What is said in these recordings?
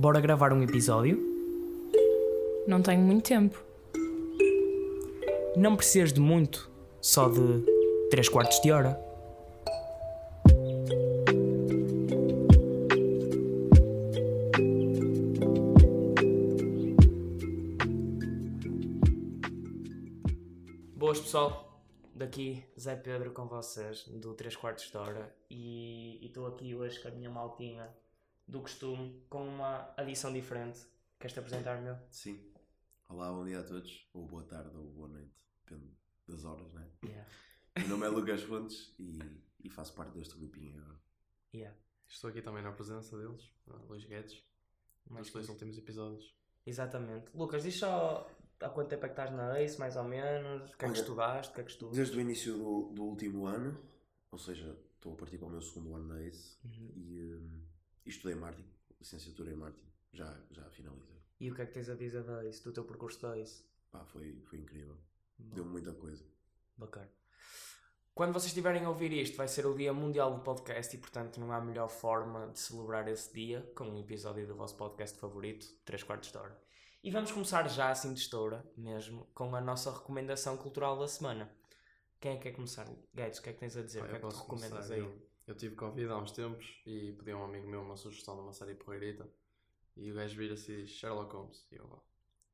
bora gravar um episódio? Não tenho muito tempo. Não precisas de muito, só de 3 quartos de hora. Boas pessoal, daqui Zé Pedro com vocês do 3 quartos de hora e estou aqui hoje com a minha maltinha do costume com uma adição diferente. Queres-te apresentar, meu? Sim. Olá, bom dia a todos, ou boa tarde ou boa noite, depende das horas, né? Yeah. Meu nome é Lucas Fontes e, e faço parte deste grupinho agora. Yeah. Estou aqui também na presença deles, uh, Luís Guedes, Mais nos dois últimos episódios. Exatamente. Lucas, diz só há quanto tempo é que estás na ACE, mais ou menos? O que é que estudaste? O que é que estudas? Desde o início do, do último ano, ou seja, estou a partir para o meu segundo ano na ACE Uhum. e, hum, e estudei marketing, licenciatura em marketing, já, já finalizei. E o que é que tens a dizer da ACE, do teu percurso da ACE? Pá, foi, foi incrível, deu-me muita coisa. Bacana. Quando vocês estiverem a ouvir isto, vai ser o Dia Mundial do Podcast e, portanto, não há melhor forma de celebrar esse dia com um episódio do vosso podcast favorito, 3 quartos de hora. E vamos começar já, assim de estoura, mesmo, com a nossa recomendação cultural da semana. Quem é que quer começar? Gates, o que é que tens a dizer? Pá, o que é que tu recomendas aí? Eu, eu tive Covid há uns tempos e pedi a um amigo meu uma sugestão de uma série porreirita e o gajo vira-se e diz Sherlock Holmes. E eu lá,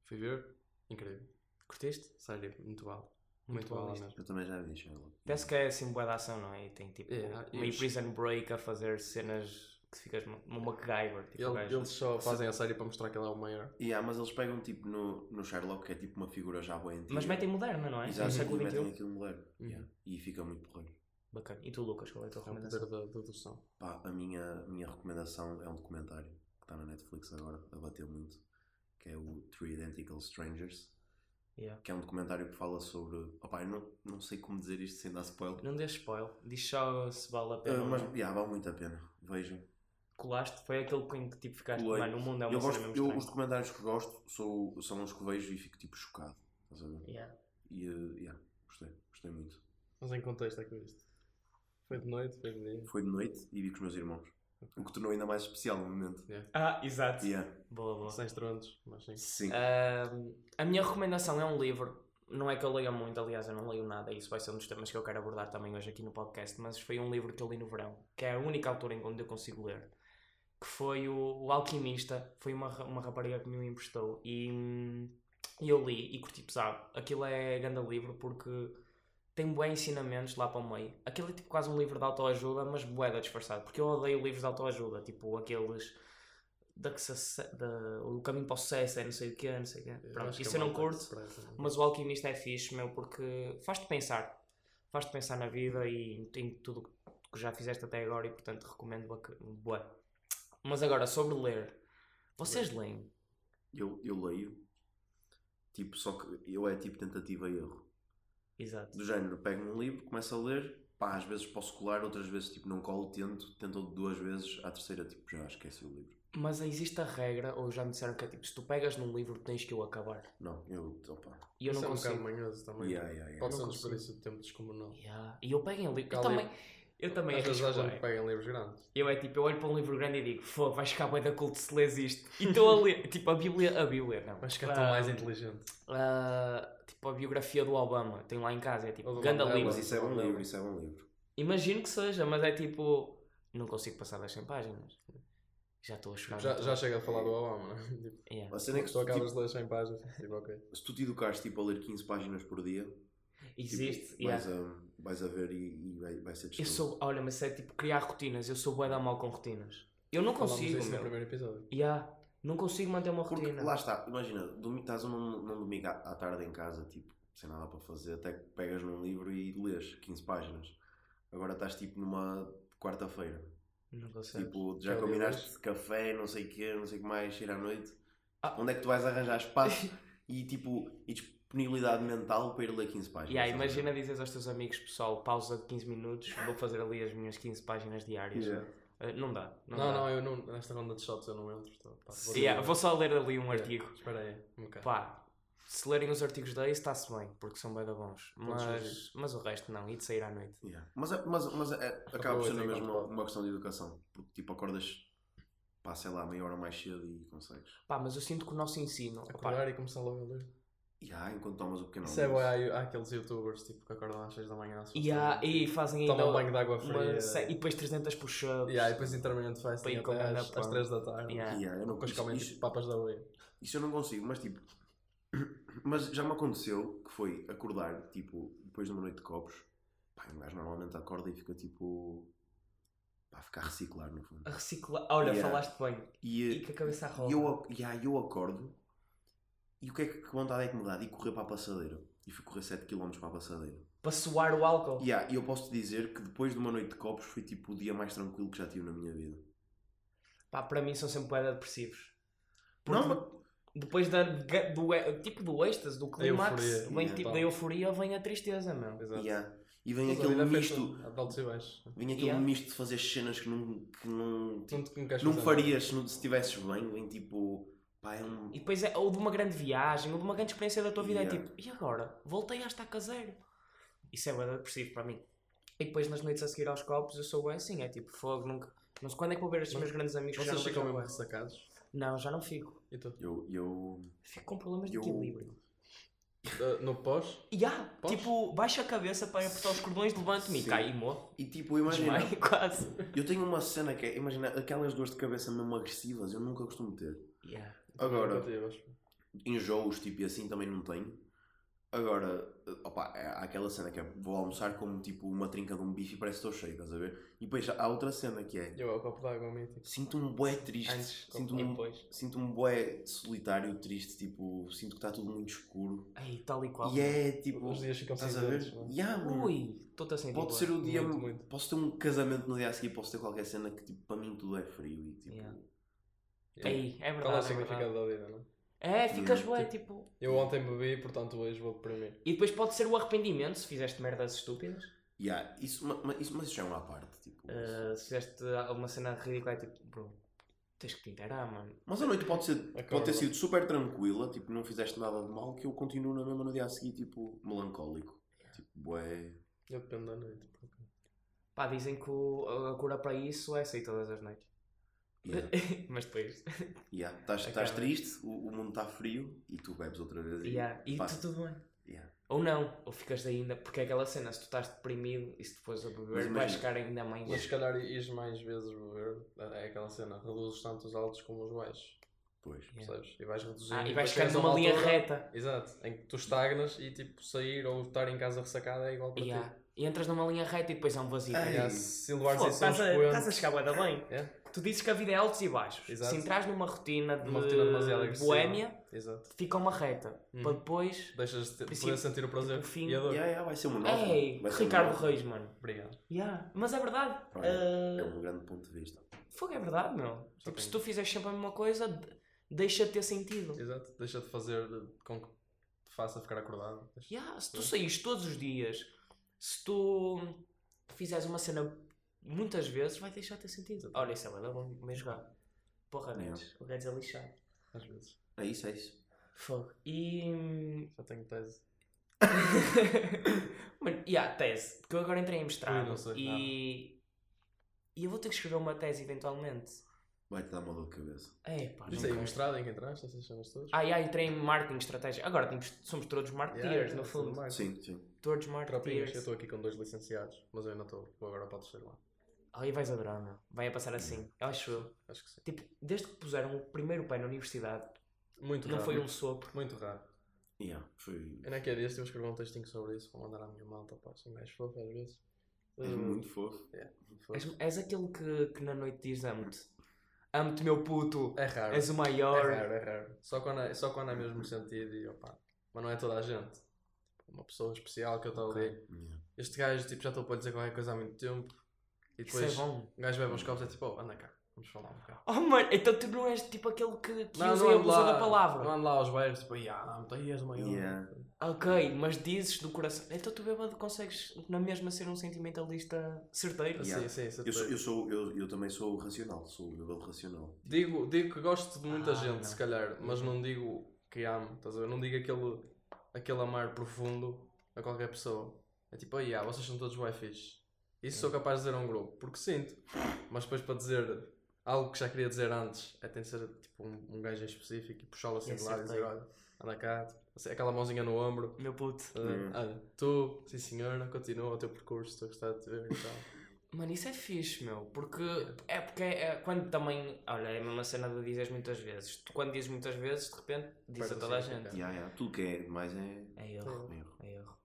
fui ver, incrível. Curtiste? Sério, muito bala. Muito Muito, bom mesmo. Eu também já vi Sherlock. Penso que é assim boa de ação, não é? E tem tipo e meio prison break a fazer cenas que ficas uma MacGyver. Tipo, o Ele- gajo. eles só fazem a série para mostrar que ele é o maior. E há, mas eles pegam tipo no, no Sherlock, que é tipo uma figura já boa antiga. Mas metem moderna, não é? Exato, no e século metem XXI. aquilo moderno. Uhum. Yeah. E fica muito porreiro. Bacana. E tu, Lucas, qual é a tua É recomendação? da dedução. Pá, a minha, minha recomendação é um documentário que está na Netflix agora, a bater muito, que é o Three Identical Strangers, Yeah. que é um documentário que fala sobre. Opá, eu não, não sei como dizer isto sem dar spoiler. Não dês spoiler. Diz só se vale a pena. ou mas yeah, vale muito a pena, vejam. Colaste? Foi aquele em que tipo ficaste. Colei. Mano, o mundo é uma eu gosto, mesmo eu, os documentários que gosto sou, são os que vejo e fico tipo chocado. Estás a ver? Yeah. E uh, yeah, gostei, gostei muito. Mas em contexto é que viste? Foi de noite, foi de dia. Foi de noite e vi com os meus irmãos. O que tornou ainda mais especial no momento. Yeah. Ah, exato. Yeah. Boa, boa. Sem estrondos, mas sim. Sim. Ahm, a minha recomendação é um livro. Não é que eu leia muito, aliás, eu não leio nada. Isso vai ser um dos temas que eu quero abordar também hoje aqui no podcast. Mas foi um livro que eu li no verão, que é a única altura em onde eu consigo ler. Que foi o, o Alquimista. Foi uma, uma rapariga que me o emprestou. E, hum, e eu li e curti pesado. Aquilo é grande livro porque tem bué ensinamentos lá para o meio. Aquilo é tipo quase um livro de autoajuda, mas bué disfarçado. Porque eu odeio livros de autoajuda. Tipo aqueles da que se, da, o caminho para o sucesso é não sei o que, não sei o quê. Pronto, que isso é eu não que curto, é? mas o alquimista é fixe, meu, porque faz-te pensar. Faz-te pensar na vida e em tudo que já fizeste até agora e, portanto, recomendo bué. Mas agora, sobre ler. Vocês leem? Eu, eu leio, tipo, só que eu é tipo tentativa e erro. Exato. Do género, pego um livro, começo a ler, pá, às vezes posso colar, outras vezes tipo não colo, tento, tento duas vezes, à terceira tipo já esqueci o livro. Mas existe a regra, ou já me disseram que é tipo, se tu pegas num livro tens que o acabar. Não, eu, opa, E eu Isso não é um consigo. bocado manhoso também. yeah, yeah, yeah. Pode ser Não um consigo. desperdício de tempo descomunal. Yeah. E eu pego em livro. Eu também, eu também Às vezes há gente bué. que pega em livros grandes. Eu é tipo, eu olho para um livro grande e digo, fogo, vais ficar bem da culto se lês isto. E estou a ler, tipo, a Bíblia, a Bíblia, não. Vais ficar Ah, tão mais inteligente. ah, tipo, a biografia do Obama, tenho lá em casa, é tipo, do ganda Mandela. livro. Mas isso é bom livro, isso é bom livro. Imagino que seja, mas é tipo, não consigo passar das 100 páginas. Já estou a chorar. Já, muito. já chega a falar do Obama, não é? Tipo, Yeah. A cena é que tu se tu, acabas tipo, de ler 100 páginas, tipo, ok. se tu te educares tipo, a ler 15 páginas por dia, Existe, tipo, yeah. vais, a, vais a ver e, e vai, vai ser Eu destruído. sou, olha, mas é tipo criar rotinas, eu sou bué da mal com rotinas. Eu não consigo, disso no meu. primeiro episódio. Yeah. Não consigo manter uma Porque rotina. lá está, imagina, domi- estás num, num domingo à, à tarde em casa, tipo, sem nada para fazer, até que pegas num livro e lês 15 páginas. Agora estás tipo numa quarta-feira. Não. Tipo, Já o combinaste café, não sei o quê, não sei o que mais, ir à noite. Ah. Onde é que tu vais arranjar espaço e tipo, e disponibilidade mental para ir ler 15 páginas? Yeah, imagina dizeres aos teus amigos, pessoal, pausa de 15 minutos, vou fazer ali as minhas 15 páginas diárias. Yeah. Uh, não dá. Não, Não, dá. não, eu não, nesta ronda de shots eu não entro. Então, pá, vou Yeah, dizer- vou só ler ali um Yeah, artigo. Espera aí, um bocado. Pá, se lerem os artigos da ACE está-se bem, porque são bem da bons. Mas, mas o resto não, e de sair à noite. Yeah. Mas, é- mas, mas é- acaba por ser mesma enquanto uma, uma questão de educação. Porque tipo, acordas pá, sei lá, meia hora mais cedo e consegues. Pá, mas eu sinto que o nosso ensino. Acordar e começar logo a ler. E há, enquanto tomas o pequeno Isso é almoço. bué, há, há aqueles youtubers tipo, que acordam às 6 da manhã. se e, e fazem ainda. Tomam banho de água uma fria. se- E depois 300 push-ups. Yeah, e depois intermittent fasting Para ir até às, às 3 da tarde. Yeah. Yeah, eu não, Depois comem isso- tipo, papas da aveia. isso eu não consigo, mas tipo. Mas já me aconteceu que foi acordar, tipo, depois de uma noite de copos. Pá, um gajo normalmente acorda e fica tipo. Pá, fica a reciclar no fundo. A reciclar. Olha, Yeah. falaste bem. E, E com a cabeça roda. e eu, yeah, eu acordo e o que é que que vontade é que me dá? De correr para a passadeira. E fui correr 7km para a passadeira. Para suar o álcool. Yeah, e eu posso te dizer que depois de uma noite de copos foi tipo o dia mais tranquilo que já tive na minha vida. Pá, para mim são sempre bué depressivos. Não, Porque depois da, do, tipo do êxtase, do clímax, vem yeah. tipo da euforia, vem a tristeza, meu. Exato. Yeah. E vem Mas aquele misto. altos e baixos. Vem aquele Yeah. misto de fazer cenas que não, que não, Tu não, não não farias se não- se estivesses bem. Vem tipo. Pá, é um. E depois é ou de uma grande viagem, ou de uma grande experiência da tua vida, Yeah. é tipo, e agora? Voltei a estar caseiro. Isso é bué depressivo para mim. E depois nas noites a seguir aos copos eu sou bem assim, é tipo, fogo, nunca. Não sei quando é que vou ver estes Mas meus grandes amigos já Vocês ficam mesmo ressacados? Não, já não fico. E tu? Eu. eu... Fico com problemas de Eu- equilíbrio. Uh, no pós? E há, Podes? tipo, baixa a cabeça para apertar os cordões, levanto-me e cai e morro. E tipo, imagina. Desmaio, quase. Eu tenho uma cena que é. Imagina aquelas dores de cabeça mesmo agressivas. Eu nunca costumo ter. Yeah. Agora, enjoos, tipo, e assim também não tenho. Agora, opa, é- há aquela cena que é vou almoçar como tipo uma trinca de um bife e parece que estou cheio, estás a ver? E depois há outra cena que é Eu é o copo d'água mítico. sinto-me bué triste, Antes, sinto-me e um, depois. sinto-me bué solitário, triste, tipo, sinto que está tudo muito escuro. Ei, tal e qual. E é tipo, Os dias ficam estás a ver? cinzentos, não é? Yeah. Ui, estou-te a sentir. Pode ser o dia, Muito, muito. posso ter um casamento no dia a seguir, posso ter qualquer cena que tipo, para mim tudo é frio e tipo, Yeah. Yeah. Ei, é Qual é o verdade. É, significado verdade. da vida, não é? é ficas Yeah. bué, tipo. Eu ontem bebi, portanto hoje vou deprimir. E depois pode ser o arrependimento se fizeste merdas estúpidas. yeah, isso, ma- ma- isso, mas isso já é uma parte, tipo. Uh, se fizeste alguma cena ridícula, é tipo, bro, tens que te inteirar, mano. Mas a noite pode, ser, pode ter sido super tranquila, tipo, não fizeste nada de mal, que eu continuo na mesma no dia a seguir, tipo, melancólico. Tipo, bué. Eu dependo da noite. Pá, dizem que o- a cura para isso é sair todas as noites. Yeah. Mas depois. Yeah. Estás, estás triste, o, o mundo está frio e tu bebes outra vez. E, Yeah. E passa. tu tudo bem. Yeah. Ou não, ou ficas ainda, porque é aquela cena, se tu estás deprimido e se depois a beber, Mas vais ficar ainda mais. Mas se calhar ires mais vezes beber, é aquela cena, reduzes tanto os altos como os baixos, Pois. Yeah. percebes? E vais reduzindo. Ah, e vais ficar numa uma linha altura- reta. Exato, em que tu estagnas e tipo sair ou estar em casa ressacada é igual para Yeah. ti. E entras numa linha reta e depois há um vazio. Ai. Yeah, se levares isso estás, a, chegar bem. Yeah, Tu dizes que a vida é altos e baixos. Exato. Se entras numa rotina de Numa rotina demasiado boémia, Exato. fica uma reta. Uhum. Para depois. Deixas de poder sentir o prazer o fim. e a dor. Yeah, yeah, vai ser uma nova. Ei, uma Ricardo nova. Reis, mano. Obrigado. Yeah. Mas é verdade. Olha, É Ah, um grande ponto de vista. Fogo é verdade, meu. Só Tipo, se tu fizeres sempre a mesma coisa, de- deixa de ter sentido. Exato. Deixa de fazer com que te faça ficar acordado. Yeah, se tu saís todos os dias, se tu fizeres uma cena muitas vezes, vai deixar de ter sentido. Olha, isso é verdade, bom comer jogar. Porra, Yeah. Guedes. O Guedes é lixado. Às vezes. É isso, é isso. Fogo. E. hum, Já tenho tese. Mano, e a tese, porque eu agora entrei em mestrado Ui, não sei e. E eu vou ter que escrever uma tese eventualmente. Vai-te dar uma dor de cabeça. É, pá, não aí mestrado em que entraste, essas cenas todas? Ah, yeah, entrei em marketing estratégia. Agora temos, somos todos marketeers, Yeah, no yeah, fundo. Sim, sim. Todos Tropinhas, marketeers. eu estou aqui com dois licenciados, mas eu ainda estou, vou agora para o terceiro ano. Aí vais adorar, meu. Vai a passar assim. Eu acho eu. Acho que sim. Tipo, desde que puseram o primeiro pé na universidade, Muito não raro. foi um sopro. Muito raro. Yeah, foi Eu não quero este, eu escrevi um textinho sobre isso, vou mandar à minha malta, pá, sou mais fofo às vezes. és Uh, muito fofo. muito fofo. És, és aquele que, que na noite diz amo-te. Amo-te, meu puto. É raro. És o É maior. raro, é raro. Só quando é, só quando é mesmo sentido e opá. Mas não é toda a gente. Uma pessoa especial que eu estou ali. Yeah. Este gajo, tipo, já estou para lhe dizer qualquer coisa há muito tempo. E Isso é depois bom. o gajo bebe uns copos e é tipo, oh, anda cá, vamos falar um bocado. Oh, mano, então tu não és tipo aquele que, que Não, usa não e ando abusa lá, da palavra. Não ando lá aos bairros, tipo, ah, não, aí és o maior. Yeah. Ok, mas dizes do coração. Então tu bêbado consegues na mesma ser um sentimentalista certeiro? Yeah. Sim, sim, Eu, sou, certeza. eu, sou, eu, eu também sou racional, sou o bebê racional. Digo, digo que gosto de muita Ah, gente, não. se calhar, mas não digo que amo, estás a ver? Não digo aquele, aquele amar profundo a qualquer pessoa. É tipo, oh, yeah, vocês são todos bem fixe. Isso sou capaz de dizer a um grupo, porque sinto. Mas depois para dizer algo que já queria dizer antes é tem de ser tipo um, um gajo em específico e puxá-lo assim de lado e dizer: olha, anda cá, tipo, assim, aquela mãozinha no ombro. Meu puto. Uh, Hum. olha, tu, sim senhora, continua o teu percurso, estou a gostar de te ver e tal. Mano, isso é fixe, meu. Porque é porque é, é quando também. Olha, é a mesma cena de dizeres muitas vezes. Tu quando dizes muitas vezes, de repente, diz a Perde o toda a gente. Yeah, yeah. Tudo que é mais é. É erro. é erro. É erro.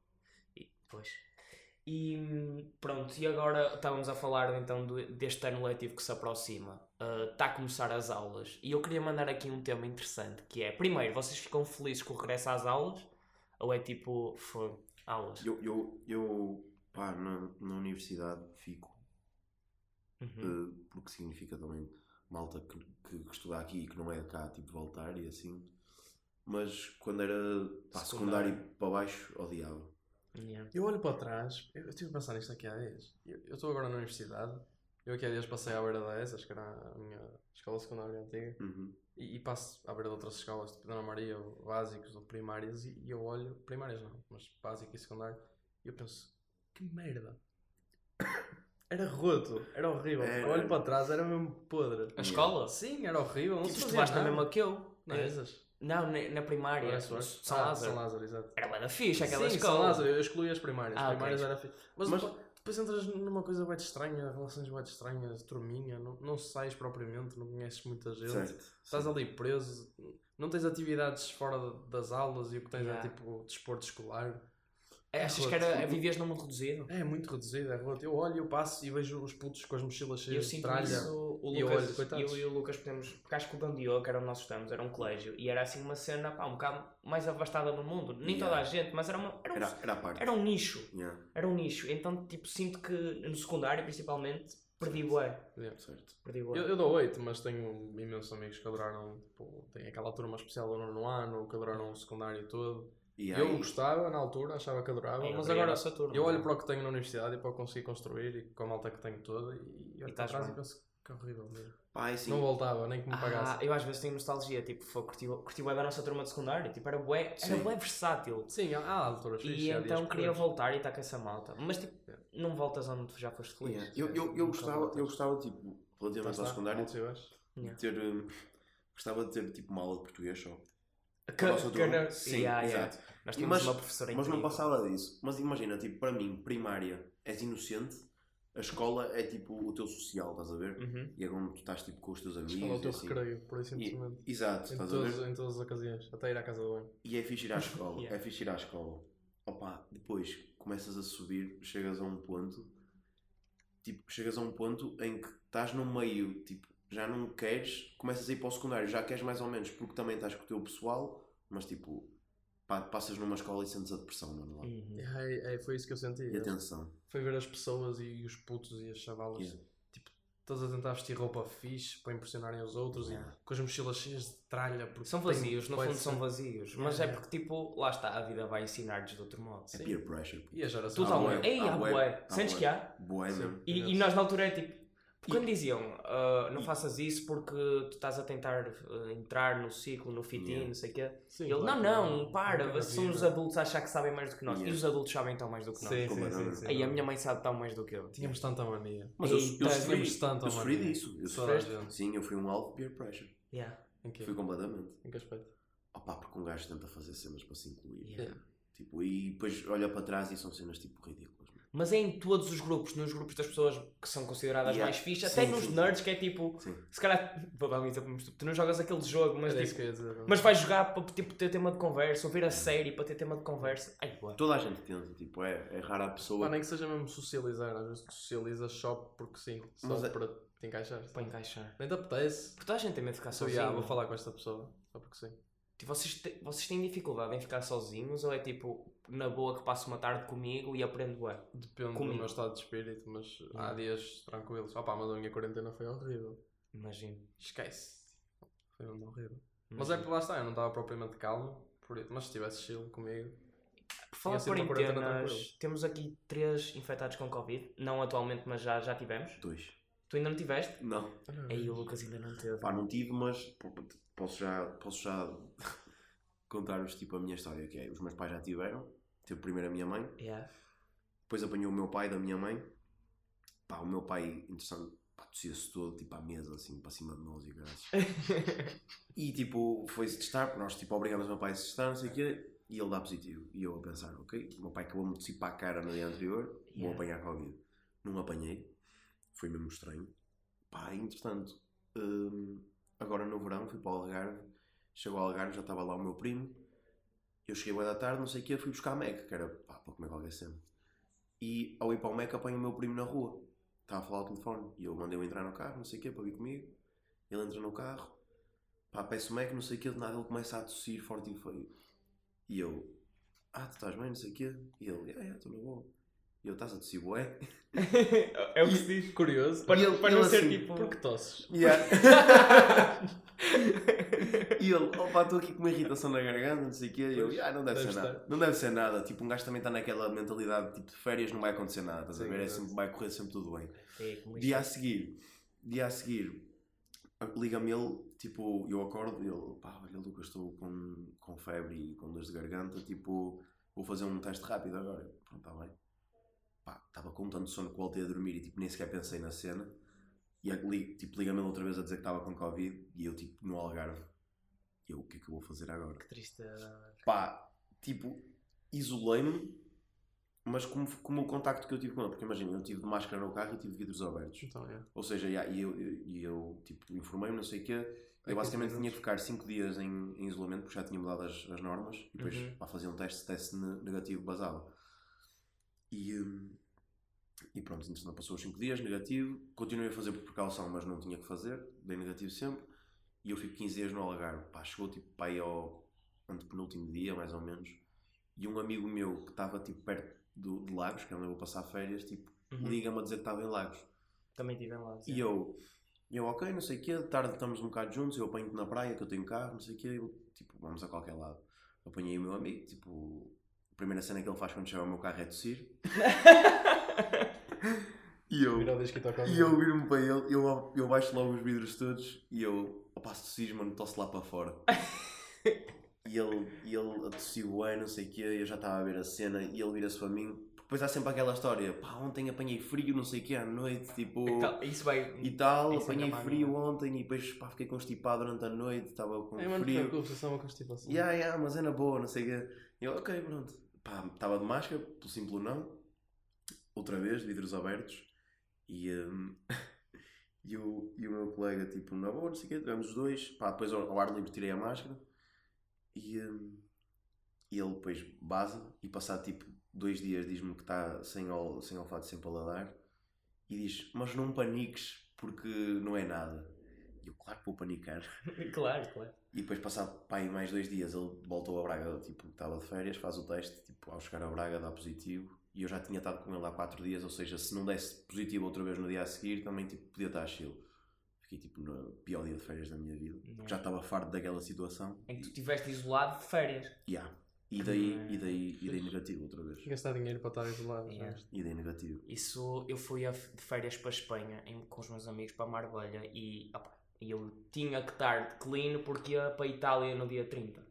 E, pois. E pronto, e agora estávamos a falar então deste ano letivo que se aproxima. Está a começar as aulas. E eu queria mandar aqui um tema interessante que é: primeiro, vocês ficam felizes com o regresso às aulas? Ou é tipo, foi, aulas? Eu, eu, eu pá, na, na universidade fico, Uhum. eh, porque significa também malta que, que, que estuda aqui e que não é de cá, tipo, voltar e assim. Mas quando era pá, Secundário. secundário para baixo, odiava. Yeah. Eu olho para trás, eu eu estive a pensar nisto aqui há dias. Eu eu estou agora na universidade, eu aqui há dias passei à beira da ESAS, que era a minha escola secundária antiga, Uhum. e, e passo à beira de outras escolas, tipo Dona Maria, ou básicos ou primárias, e, e eu olho, primárias não, mas básico e secundário, e eu penso, que merda. Era roto, era horrível. Era. Eu olho para trás, era mesmo podre. A escola? Sim, era horrível. Não Tipo, se estudaste fazia na nada. mesma que eu. Na Eh, ESAS? Não, na, na primária. Soares? São Ah, Lázaro. São Lázaro, exato. Era bem fixe aquela Sim, escola. São Lázaro, eu excluí as primárias. Ah, primárias era fixe. Mas, Mas- depois, entras numa coisa bem estranha, relações bem estranhas, turminha, não, não sais propriamente, não conheces muita gente. Certo. Estás sim. ali preso, não tens atividades fora das aulas e o que tens Yeah. é tipo desporto escolar. É, Achas que era, vivias num mundo reduzido? É muito reduzido, é roto. Eu olho, eu passo e vejo os putos com as mochilas Eu cheias de tralha. isso, o E eu Lucas, olho, coitados. eu e o Lucas podemos, porque acho que o que era onde nós estamos, era um colégio, e era assim uma cena, pá, um bocado mais afastada no mundo, nem Yeah. toda a gente, mas era, uma, era, um, Era, era parte. era um nicho, Yeah, era um nicho, então tipo, sinto que no secundário principalmente, perdi bué, Yeah. certo. perdi bué. Eu, eu dou 8, mas tenho imensos amigos que adoraram, tipo, tem aquela turma especial do nono ano, que adoraram o secundário todo. E Eu aí- gostava na altura, achava que adorava, Eu mas agora nossa turma. eu olho para o que tenho na universidade e para o que consegui construir e com a malta que tenho toda e, e olho para trás bem. e penso que horrível mesmo. Pá, é assim, Não voltava, nem que me Ah, pagasse. eu às vezes tenho nostalgia, tipo, foi, curti, curti bué da nossa turma de secundário, tipo, era bué, era bué versátil. Sim, há, alturas E então queria voltar e estar com essa malta. Mas tipo, Yeah. não voltas onde tu já foste feliz. yeah. eu, eu, eu, gostava, voltas. eu gostava, tipo, relativamente ao secundário, baixos. Yeah. de ter. hum, Gostava de ter, tipo, uma aula de português só. Que- A nossa que turma. não- Sim, Yeah, yeah. exato. Nós E tínhamos mas- uma professora Mas não incrível. passava disso. Mas imagina, tipo, para mim, primária és inocente, a escola é tipo o teu social, estás a ver? Uhum. E é onde tu estás tipo com os teus amigos. Escola é o e teu assim. recreio, por E- simplesmente. Exato, Em, estás a todos, ver? em todas as ocasiões, até ir à casa do banho. E é fixe ir à escola. Yeah. É fixe ir à escola. Opa, depois começas a subir, chegas a um ponto, tipo, chegas a um ponto em que estás no meio, tipo, já não queres, começas a ir para o secundário, já queres mais ou menos, porque também estás com o teu pessoal, mas tipo, pá, passas numa escola e sentes a depressão, mano, lá. Uhum. É, é, foi isso que eu senti. E atenção. Foi ver as pessoas e os putos e as chavalas, Yeah. tipo, todos a tentar vestir roupa fixe para impressionarem os outros Yeah. e com as mochilas cheias de tralha. porque São vazios, no fundo ser- são vazios. Mas é Yeah. porque, tipo, lá está, a vida vai ensinar-nos de outro modo. É Sim. peer pressure. E a geração. Totalmente. bué, Ei, há bué, bué. Sentes bué. que há? Mesmo. E, e nós na altura é tipo. Quando E- diziam, ah, não e- faças isso porque tu estás a tentar ah, entrar no ciclo, no fit-in, Yeah. não sei o quê. Sim, Ele, claro não, não, para, são os adultos a achar que sabem mais do que nós. E Yeah. os adultos sabem tão mais do que nós. Sim, sim, sim. Sim. Aí a minha mãe sabe tão mais do que eu. Tínhamos tanta mania. Mas eu, eu Eita, sofri, tanta eu sofri disso. Eu sofri. Sim, eu fui um alvo de peer pressure. Yeah. Que, Fui completamente. em que aspecto? Opá, porque um gajo tenta fazer cenas para se incluir. Yeah. Tipo, e depois olha para trás e são cenas tipo ridículas. Mas é em todos os grupos, nos grupos das pessoas que são consideradas Yeah. mais fixes, Sim, até nos sim, nerds, que é tipo, Sim. se calhar, tu não jogas aquele jogo, mas, isso tipo, mas vais jogar para tipo, ter tema de conversa, ou ver a série para ter tema de conversa. Ai, boa. Toda a gente tenta, tipo, é, é rara a pessoa. Pá, nem que seja mesmo socializar. Às vezes tu socializas só porque sim, só Mas é- para te encaixar. Para encaixar. Nem te apetece. Porque toda a gente tem medo de ficar sozinho. yeah, vou falar com esta pessoa. Só porque sim. Tipo, vocês, te- vocês têm dificuldade em ficar sozinhos ou é tipo, na boa que passo uma tarde comigo e aprendo ué? Depende Comigo. do meu estado de espírito, mas há Yeah. dias tranquilos. Opá, mas a minha quarentena foi horrível. Imagino. Esquece. Foi mesmo horrível. Mas é imagino. que lá está, eu não estava propriamente calmo. Por... isso- Mas se tivesse chill comigo. Por falar de quarentenas, temos aqui três infectados com Covid. Não atualmente, mas já, já tivemos. Dois. Tu ainda não tiveste? Não. Aí o Lucas ainda não teve. Pá, não tive, mas posso já, posso já contar-vos tipo a minha história, que é, os meus pais já tiveram. Teve primeiro a minha mãe, Yeah. depois apanhou o meu pai da minha mãe. Pá, o meu pai, interessante, pá, tossia-se todo, tipo, à mesa, assim, para cima de nós e graças. e, tipo, foi-se testar, porque nós, tipo, obrigamos o meu pai a se testar, não sei o quê, e ele dá positivo. E eu a pensar, ok, o meu pai acabou-me de para a cara no dia anterior, vou Yeah. apanhar Covid. Não apanhei, foi mesmo estranho. Pá, entretanto, hum, agora no verão fui para o Algarve, chegou ao Algarve, já estava lá o meu primo, eu cheguei boa da tarde, não sei o quê, fui buscar Mac, que era pá, para comer qualquer cena. E ao ir para o Mac apanho o meu primo na rua, estava a falar ao telefone, e eu mandei-o entrar no carro, não sei o quê, para vir comigo. Ele entra no carro, pá, peço o Mac, não sei o quê, de nada ele começa a tossir forte e feio. E eu, ah, tu estás bem, não sei o quê? E ele, ah, é, estou na boa. E eu, estás a tossir, bué? é o que se diz. Curioso. Para, ele- para ele não ser assim, tipo. Por que tosses? Yeah. e ele, opa, estou aqui com uma irritação na garganta, não sei o quê. E eu, ah, não deve, deve ser nada. estar. Não deve ser nada. Tipo, um gajo também está naquela mentalidade, tipo, de férias não vai acontecer nada, estás a ver? É sempre, vai correr sempre tudo bem. É, isto Dia é. a seguir, dia a seguir, liga-me ele, tipo, eu acordo e ele, pá, olha Lucas, estou com, com febre e com dores de garganta, tipo, vou fazer um teste rápido agora. Pronto, está bem. Pá, estava com tanto sono que voltei a dormir e tipo, nem sequer pensei na cena. E a- li- tipo, liga-me ele outra vez a dizer que estava com Covid e eu, tipo, no Algarve. Eu, o que é que eu vou fazer agora? Que tristeza. Pá, tipo, isolei-me, mas como, como o contacto que eu tive com ele, porque imagina, eu tive de máscara no carro e tive vidros abertos. Então, é. Ou seja, e eu, eu, e eu, tipo, informei-me, não sei o quê. É Eu basicamente 15 tinha que ficar 5 dias em, em isolamento porque já tinha mudado as, as normas e depois Uhum. para fazer um teste, teste ne- negativo basava. E, hum, e pronto, entretanto passou os 5 dias, negativo. Continuei a fazer por precaução, mas não tinha que fazer, dei negativo sempre. E eu fico 15 dias no Algarve. Pá, chegou tipo para aí ao antepenúltimo dia, mais ou menos. E um amigo meu que estava tipo perto do, de Lagos, que é onde eu vou passar férias, tipo, Uhum. liga-me a dizer que estava em Lagos. Também tive lá. E eu, eu, ok, não sei o quê, de tarde estamos um bocado juntos, eu apanho-te na praia, que eu tenho carro, não sei o quê, eu, tipo, vamos a qualquer lado. Apanhei o meu amigo, tipo, a primeira cena que ele faz quando chega ao meu carro é tossir. e eu, e eu viro-me para ele, eu, eu baixo logo os vidros todos e eu, opa, se tossis, mano, tosse lá para fora. e ele, e ele a tossir bem, não sei o quê, eu já estava a ver a cena e ele vira-se para mim. Depois há sempre aquela história, pá, ontem apanhei frio, não sei o quê, à noite, tipo... Então, Isso vai. E tal, Isso apanhei ainda mais, frio não ontem e depois pá, fiquei constipado durante a noite, estava com É, mano, frio. é só uma constipação. Yeah, yeah, mas é na boa, não sei o quê. E eu, ok, pronto. Pá, estava de máscara, pelo simples não. Outra vez, vidros abertos. E, hum, e, o, e o meu colega, tipo, na boa, não sei o quê, tivemos os dois. Pá, depois ao, ar livre tirei a máscara. E, hum, e ele depois base e passado tipo dois dias diz-me que está sem, ol, sem olfato sem paladar. E diz, mas não paniques porque não é nada. E eu, claro que vou panicar. Claro, claro. E depois, passado pá, mais dois dias, ele voltou a Braga, tipo, estava de férias, faz o teste, tipo, ao chegar a Braga dá positivo. E eu já tinha estado com ele há quatro dias, ou seja, se não desse positivo outra vez no dia a seguir, também tipo, podia estar a chill. Fiquei tipo no pior dia de férias da minha vida. Não. porque Já estava farto daquela situação. Em que tu estiveste isolado de férias. Yeah. E daí, Ah, e daí, e daí negativo outra vez. Gastar dinheiro para estar isolado. já Yeah. viste? E daí negativo. Isso, eu fui a- de férias para a Espanha em- com os meus amigos para Marbella e opa, eu tinha que estar clean porque ia para a Itália no dia 30.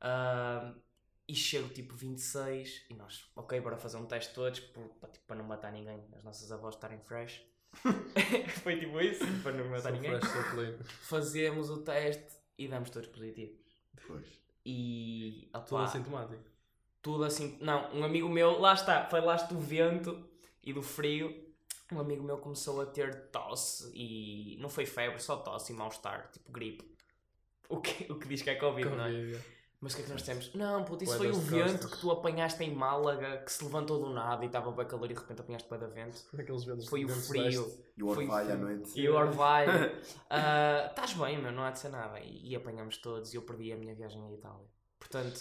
Ah, e chego tipo 26 e nós, ok, bora fazer um teste todos por- para, tipo, para não matar ninguém, as nossas avós estarem fresh. Foi tipo isso, para não matar Sou ninguém. fresh, sou clean. Fazemos o teste e damos todos positivos. Pois. E opa, Tudo assintomático. tudo assim. Não, um amigo meu, lá está, foi lá do vento e do frio. Um amigo meu começou a ter tosse e não foi febre, só tosse e mal-estar, tipo gripe. O que, o que diz que é Covid, não é? Covid, yeah. Mas o que é que nós dissemos? Não, puto, isso foi o vento costas. que tu apanhaste em Málaga, que se levantou do nada e estava bem calor e de repente apanhaste para da vento. Aqueles ventos Foi o frio. E o orvalho à noite. e o orvalho. Ah, Estás bem, meu, não há de ser nada. E, e apanhamos todos e eu perdi a minha viagem à Itália. Portanto,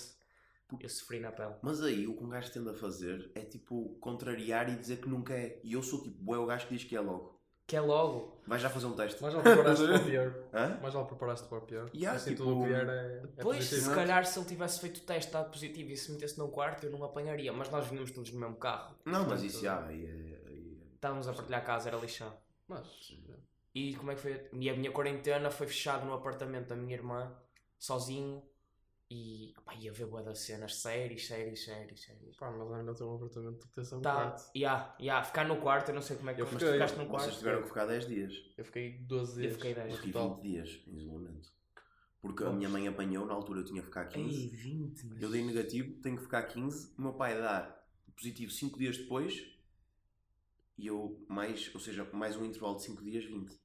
eu sofri na pele. Mas aí o que um gajo tende a fazer é tipo contrariar e dizer que nunca é. E eu sou tipo, é o gajo que diz que é logo. Que é logo. Vai já fazer um teste. Mais vale preparaste para o pior. Hã? Mais vale preparaste para o pior. Yeah, assim tipo, tudo o que vier é, é Pois, positivo. se calhar se ele tivesse feito o teste dado positivo e se metesse num quarto, eu não apanharia. Mas nós vinhamos todos no mesmo carro. Não, mas Portanto, isso já. Aí é, aí é- Estávamos a partilhar casa, era lixão. Mas, E como é que foi? E a minha quarentena foi fechado no apartamento da minha irmã, sozinho. E pá, ia ver boa das cenas, séries, séries, séries, séries. Pá, mas ainda tem um apartamento tem um Tá, quarto. yeah, yeah, ficar no quarto, eu não sei como é que Eu mas tu fiquei- ficaste no Vocês quarto. tiveram que ficar 10 dias. Eu fiquei 12 Eu dias. fiquei 10. Eu no fiquei total. 20 dias em isolamento. Porque a minha mãe apanhou, na altura eu tinha que ficar 15. Ei, 20, mas... Eu dei negativo, tenho que ficar 15. O meu pai dá positivo 5 dias depois. E eu mais, ou seja, mais um intervalo de 5 dias, 20.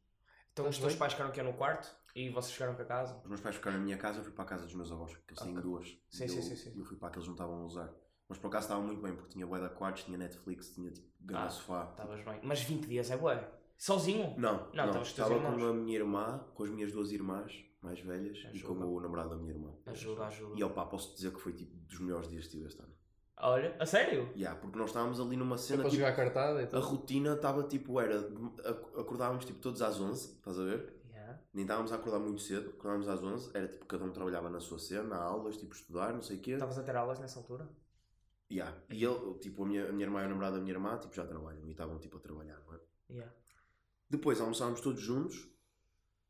Então os Estás teus bem? pais ficaram aqui no quarto e vocês chegaram para casa? Os meus pais ficaram na minha casa, eu fui para a casa dos meus avós, que eles têm Ok. duas. Sim, e sim, eu, sim, sim. Eu fui para a que eles não estavam a usar. Mas por acaso estava muito bem, porque tinha bué da quartos, tinha Netflix, tinha tipo grande Ah, sofá. Estavas bem. Mas 20 dias é bué. Sozinho? Não, Não, não, estava com a minha irmã, com as minhas duas irmãs mais velhas e Ajuda. com o namorado da minha irmã. Ajuda, ajuda. E opá, posso dizer que foi tipo dos melhores dias que tive este ano. Olha, a sério? Yeah, porque nós estávamos ali numa cena. Tipo, jogar cartada e a tudo. rotina estava tipo, era. ac- Acordávamos tipo todos às 11, estás a ver? Nem estávamos a acordar muito cedo, acordávamos às 11, era tipo cada um trabalhava na sua cena, aulas, tipo estudar, não sei o quê. Estavas a ter aulas nessa altura? Yeah. E ele, tipo, a minha, a minha irmã e o namorado da minha irmã, tipo, já trabalham e estavam tipo a trabalhar, não é? Yeah. Depois almoçámos todos juntos.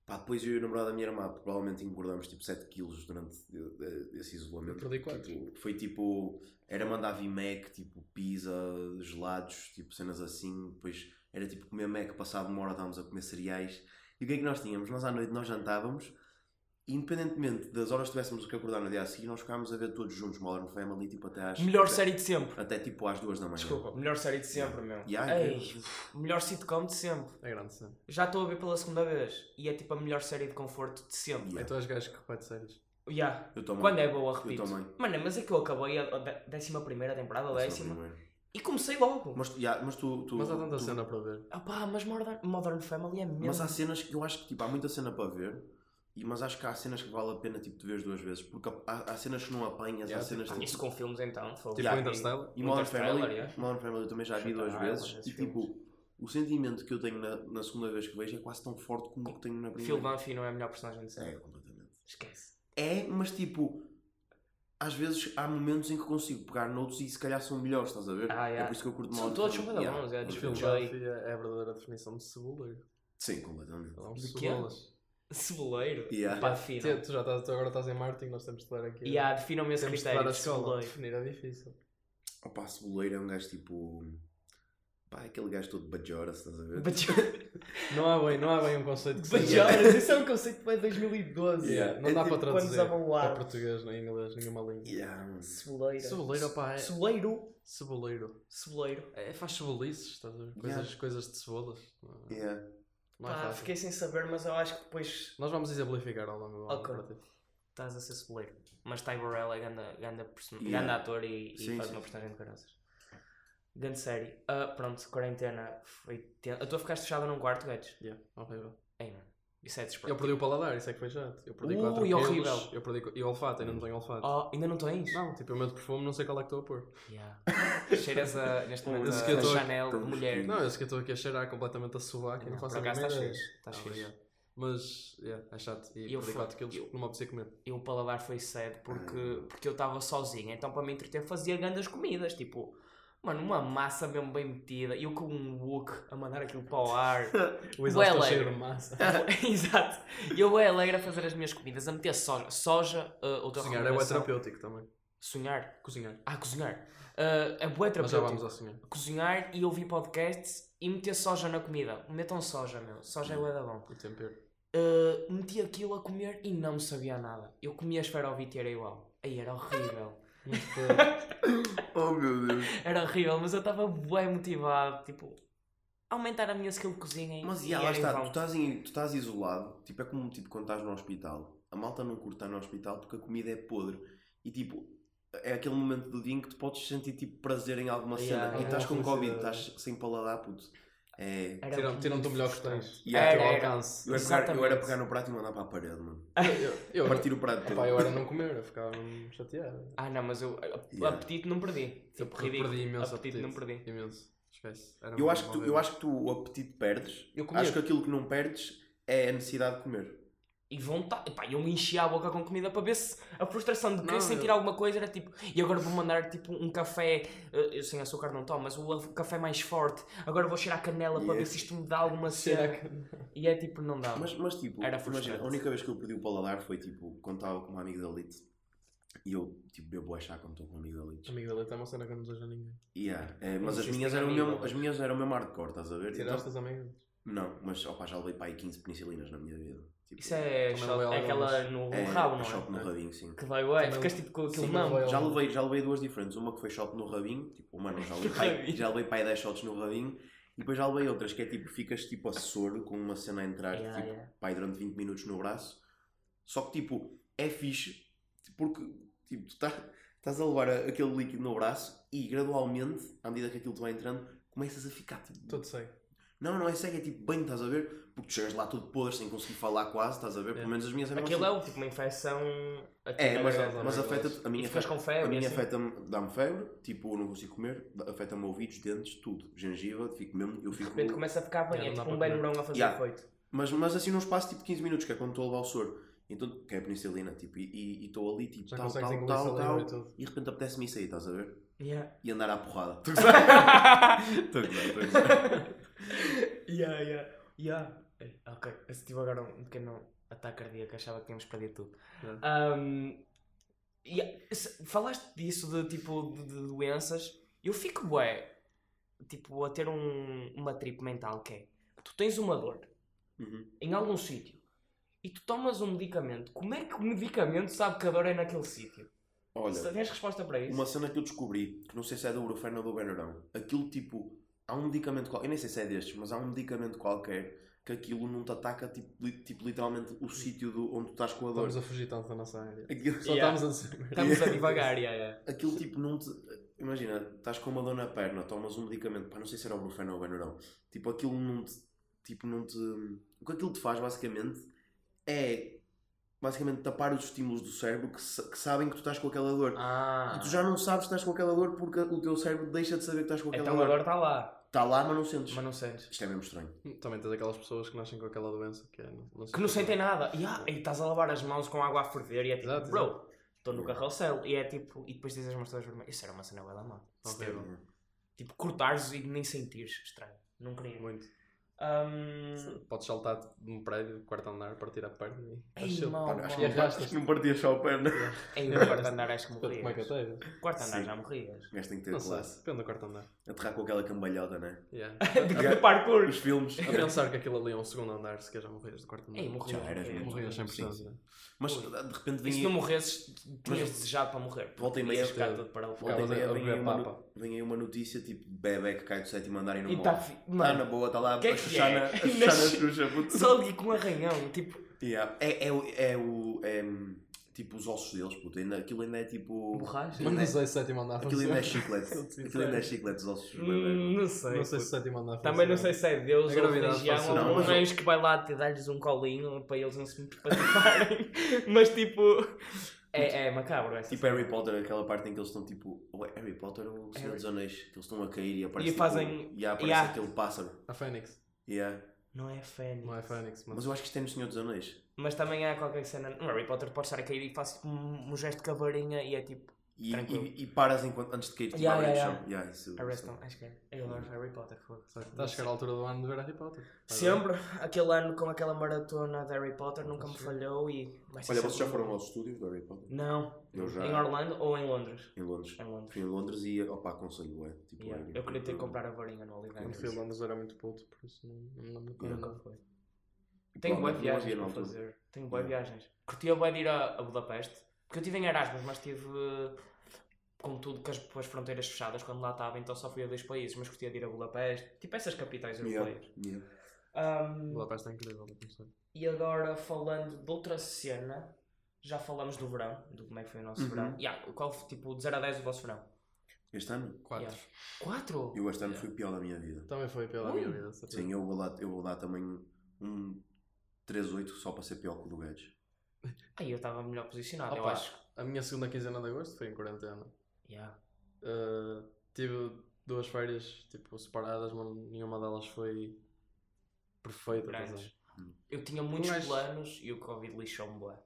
Pá, depois eu e o namorado da minha irmã provavelmente engordámos tipo 7 quilos durante eh, eh, esse isolamento. Eu perdi quatro. Tipo, foi tipo. Era mandar vir Mac, tipo pizza, gelados, tipo cenas assim. Depois era tipo comer Mac, passado uma hora estávamos a comer cereais. E o que é que nós tínhamos? Nós à noite nós jantávamos. E independentemente das horas que tivéssemos que acordar no dia a seguir, nós ficávamos a ver todos juntos Modern Family, tipo até às. Melhor até, série de sempre. Até tipo às duas da manhã. Desculpa, melhor série de sempre, meu. Yeah, Ei, incrível. melhor sitcom de sempre. É grande cena. Já estou a ver pela segunda vez. E é tipo a melhor série de conforto de sempre. Yeah. É tu és gajo que repete séries. Yeah. Eu também. Quando é boa, Eu repito. também. Mano, mas é que eu acabei a a dé- décima primeira temporada, é décima, primeiro. E comecei logo. Mas, yeah, mas tu, tu. Mas há tanta tu- cena para ver. Ah pá, mas Modern, Modern Family é mesmo. Mas há cenas que eu acho que tipo, há muita cena para ver, e, mas acho que há cenas que vale a pena tipo, tu veres duas vezes, porque há, há cenas que não apanhas, Yeah, há cenas Ah, tipo, Isso com filmes então. Tipo Yeah, Interstellar. E Modern Interstellar, Family, yeah. Modern Family eu também já vi duas vezes, e tipo, o sentimento que eu tenho na, na segunda vez que vejo é quase tão forte como o que tenho na primeira. Phil Dunphy não é a melhor personagem de É, sempre. completamente. Esquece. É, mas tipo, às vezes há momentos em que consigo pegar noutros e se calhar são melhores, estás a ver? Ah, É yeah. por isso que eu curto São Modern todos, são da bons, é. Dunphy é a verdadeira definição de ceboleiro. Sim, completamente. É um De cebolas. Ceboleiro. Yeah. Pá, Tu, defina. tu já estás, tu agora estás em marketing, nós temos de dar aqui. E há, definam-me esse temos de critério de ceboleiro. Definir é difícil. Opa, ceboleiro é um gajo tipo. Pá, é aquele gajo todo bajora, se estás a ver? Não há bem, não há bem um conceito que seja. Bajoras, isso é um conceito que é 2012. Yeah, Não É dá tipo para quando traduzir para português, nem inglês, nenhuma língua. Yeah, mano. Ceboleiro. Ceboleiro, pá, é. Ceboleiro. Ceboleiro. Ceboleiro. É, faz cebolices, estás a ver? Coisas, Yeah. coisas de cebolas. É- Yeah. não é Pá, fácil. fiquei sem saber, mas eu acho que depois Nós vamos exemplificar ao longo do ano Ok. para estás a ser ceboleiro. Mas Ty Burrell é ganda, person... Yeah. ganda ator e, e Sim, faz sim, uma personagem de caraças. Grande série. Ah, pronto, quarentena foi tenso. A tua ficaste fechada num quarto, Guedes? Yeah, horrível. Ei, mano. Isso é Eu desesperado. perdi o paladar, isso é que foi chato. Eu perdi Ui, 4 quilos. horrível. Eu perdi... E o olfato, ainda não tenho olfato. Oh, ainda não tens? Não, tipo, eu meto perfume, não sei qual é que estou a pôr. Yeah. Cheiras a, neste momento a, que eu a tô- Chanel tô- mulher. Não, esse que eu estou aqui a cheirar completamente a sovaco e não Não, faço a estás fixe. Estás fixe. obrigado. Mas, yeah, é chato. E E eu perdi fui- 4 quilos eu- não me apetecia comer. E o paladar foi cedo porque, porque eu estava sozinho. Então para me entreter fazia grandes comidas. Tipo, mano, uma massa mesmo bem metida. E eu com um wok a mandar aquilo para o ar. O exausto alegre. cheio de massa. Exato. E eu é alegre a fazer as minhas comidas, a meter soja. Soja, uh, outra Cozinhar é bué terapêutico também. Sonhar. Cozinhar. Ah, cozinhar. Uh, é bué Mas já terapêutico. vamos ao sonhar. Cozinhar e ouvir podcasts e meter soja na comida. Metam soja, meu. Soja é bué da bom. O tempero. Uh, meti aquilo a comer e não me sabia nada. Eu comia esferovite e era igual. Aí era horrível. Oh meu Deus. Era horrível, mas eu estava bem motivado. Tipo, aumentar a minha skill de cozinha e, Mas e yeah, lá está, tu estás, em- tu estás isolado, tipo, é como tipo, quando estás no hospital. A malta não curta estar no hospital porque a comida é podre. E tipo, é aquele momento do dia em que tu podes sentir tipo prazer em alguma Yeah, cena. e yeah. estás com Covid, estás sem paladar, puto. É. Era Tiram- muito Tiram-te o melhor que tens. Yeah, Teu era, era. alcance. Eu era, pegar, eu era pegar no prato e mandar para a parede, mano. Eu, eu, Partir o prato todo. Epá, eu era não comer, eu ficava chateado. Ah, não, mas eu. a- Yeah. Apetite não perdi. Eu Tipo, ridículo. perdi imenso apetite, não perdi. Imenso. Esquece. Era Eu mesmo acho, que tu, eu acho que tu o apetite perdes. Eu comia Acho que aquilo que não perdes é a necessidade de comer. E vontade. Epá, eu me enchia a boca com comida para ver se a frustração de querer Não, sentir eu- alguma coisa era tipo. E agora vou mandar tipo um café. eh, Eu sem açúcar não tomo, mas o café mais forte. Agora vou cheirar canela para Yeah. ver se isto me dá alguma cena. E é tipo, não dá. Mas, mas tipo, Era imagina, a única vez que eu perdi o paladar foi tipo quando estava com uma amiga da Elite. E eu, tipo, bebo a chá quando estou com. Amigo dele tem uma cena que eu não desejo a ninguém. Yeah. É, mas as minhas, eram mesmo, as minhas eram mesmo hardcore, estás a ver? Tiraste Então- as amigas? não, mas opa, já levei para aí 15 penicilinas na minha vida. Tipo, Isso é, shot- é aquela no é, rabo, não shot no é? rabinho, sim. Que vai, ué, ficas tipo com aquilo não. Já levei, já levei duas diferentes. Uma que foi shot no rabinho, tipo, mano, já levei, já levei pai 10 shots no rabinho. E depois já levei outras que é tipo, ficas tipo a soro com uma cena a entrar, Yeah, tipo, yeah. pai durante 20 minutos no braço. Só que tipo, é fixe, porque tipo, tu tá- estás a levar aquele líquido no braço e gradualmente, à medida que aquilo te vai entrando, começas a ficar tipo. Tudo sei. Não, não é cego, é tipo bem, estás a ver? Porque tu chegas lá todo podre sem conseguir falar quase, estás a ver? Pelo É. menos as minhas eram Aquilo é o tipo uma infecção. É, na mas, mas é? afeta a minha ficas afeta- com febre. a minha assim. afeta-me, dá-me febre, tipo, eu não consigo comer, afeta-me ouvidos, dentes, tudo. Gengiva, fico mesmo, eu De fico. repente começa a ficar bem, é não dá tipo um. Benurão a fazer Yeah. efeito. Mas, mas assim num espaço tipo 15 minutos, que é quando estou a levar o soro. Então, que é a penicilina, tipo, e- estou ali, tipo, Já tal, tal, tal, tal, e tudo. e de repente apetece-me isso aí, estás a ver? Yeah. E andar à porrada. Estou a gozar, estou a gozar. Yeah, yeah. Yeah. Ok, tive agora um pequeno ataque cardíaco, achava que tínhamos perdido tudo. Yeah. Um, yeah, falaste disso de tipo de, de doenças, eu fico bué, tipo, a ter um, uma trip mental que é tu tens uma dor Uhum. em algum sítio e tu tomas um medicamento, como é que o medicamento sabe que a dor é naquele sítio? Olha, Se Tens resposta para isso? uma cena que eu descobri, que não sei se é do Brufen ou do Benarão, aquilo tipo, há um medicamento qualquer, eu nem sei se é destes, mas há um medicamento qualquer que aquilo não te ataca, tipo, li- tipo literalmente o sítio do, onde tu estás com a dor. Estamos a fugir tanto da nossa área. Aquilo, Só Yeah. estamos a. Estamos a divagar, yeah, yeah. aquilo tipo não te. Imagina, estás com uma dor na perna, tomas um medicamento, pá, não sei se era o Brufen ou o Benarão, tipo, aquilo não te. Tipo, não te. O que aquilo te faz, basicamente, é. Basicamente tapar os estímulos do cérebro que, sa- que sabem que tu estás com aquela dor. Ah, E tu já não sabes que estás com aquela dor porque o teu cérebro deixa de saber que estás com aquela então a dor. dor está lá, Está lá, mas não sentes. mas não sentes. Isto é mesmo estranho. Também tens aquelas pessoas que nascem com aquela doença que é. Não, Que não sentem nada. E, ah, e estás a lavar as mãos com água a ferver e é tipo, Exato, bro, estou no carrossel. E é tipo, e depois dizes as mãos todas vermelhas. Isso era uma cena da má. Tipo, cortares e nem sentires. Estranho. Não queria. Muito. Ahm, Podes saltar de um prédio, quarto andar, partir a perna e. Ei, mal, Pá, acho, que E não, arrastas. acho que não partias só a perna. Em um quarto andar acho que Como é que morrias. até? Quarto andar Sim. já morrias. Gajo tem que ter Não sei, classe. depende do quarto andar. Aterrar com aquela cambalhota, né? Yeah. De parkour. Os filmes. A pensar que aquilo ali é um segundo andar, se calhar já morrias do quarto andar. Ei, morrias. Já eras morrias. muito. Morrias Sim, 100%. sim. Mas de repente E vem se não morresses, tinhas Mas- desejado para morrer. Volta e meia, eu- volta e meia a vem, aí uma, notícia tipo bebê que cai do sétimo andar e não E morre. tá fi... Está Mano, na boa, está lá que é a que chuchar é? na- a Na puto. só ali com um arranhão. Tipo, Yeah. É, é, o- é o. É, tipo os ossos deles, puto. Ainda, aquilo ainda é tipo. borracha. Mas não sei se o sétimo andar Aquilo ainda é chiclete. Aquilo ainda é chiclete, os ossos dos Hum, não sei. Não sei se sétimo andar Também não sei se é Deus A ou religião ou Não, um mas- que vai lá te dar-lhes um colinho para eles não se participarem. mas tipo, é, é macabro essa Tipo Harry Potter, aquela parte em que eles estão tipo. Ou é Harry Potter ou o Senhor dos Anéis, que eles estão a cair e aparece. E fazem- Tipo, e aparece Yeah. aquele pássaro. A Fênix. Yeah. Não é Fênix. Não é Fênix, mas. Mas eu acho que isto é no Senhor dos Anéis. Mas também há qualquer cena. No Harry Potter pode estar a cair e faz tipo um, um gesto com a varinha e é tipo. E, e, e paras enquanto, antes de cair tipo, Yeah, a yeah, chão. Yeah, isso, Arrestam. isso. Acho que é. Eu adoro Harry Potter. foda-se. Está a chegar à altura do ano de ver Harry Potter. Vai Sempre, aquele ano com aquela maratona de Harry Potter nunca me falhou e. vai ser Olha, vocês já foram aos estúdios do Harry Potter? Não. Eu já. Em Orlando ou em Londres? Em Londres. Em Londres. Fui em Londres e, opa, aconselho, é. Tipo, Yeah. é- Eu queria ter que comprar a varinha no. Oliveira. Quando fui a Londres era muito puto, por isso não, não me lembro. Nunca foi. Tenho Não, boas não viagens para fazer. Tenho boas Yeah. viagens. Curtia bem de ir a Budapeste. Porque eu estive em Erasmus, mas estive com tudo com as, com as fronteiras fechadas quando lá estava, então só fui a dois países, mas curtia de ir a Budapeste. Tipo essas capitais Yeah, europeias. yeah. Ahm, Budapeste é incrível, e agora falando de outra cena, já falamos do verão, do como é que foi o nosso Uhum. verão. Yeah, qual foi tipo de 0 a 10 o vosso verão? Este ano? 4. Yeah. 4? Eu este ano fui o pior da minha vida. Também foi pela Ui. minha vida. certeza. Sim, eu vou dar, eu vou dar também um 3-8 só para ser pior que o do Guedes. Aí eu estava melhor posicionado, eu Opa, acho. A minha segunda quinzena de agosto foi em quarentena. Yeah. Uh, tive duas férias tipo, separadas, mas nenhuma delas foi perfeita. Eu tinha muitos gajo- planos e o Covid lixou-me bué.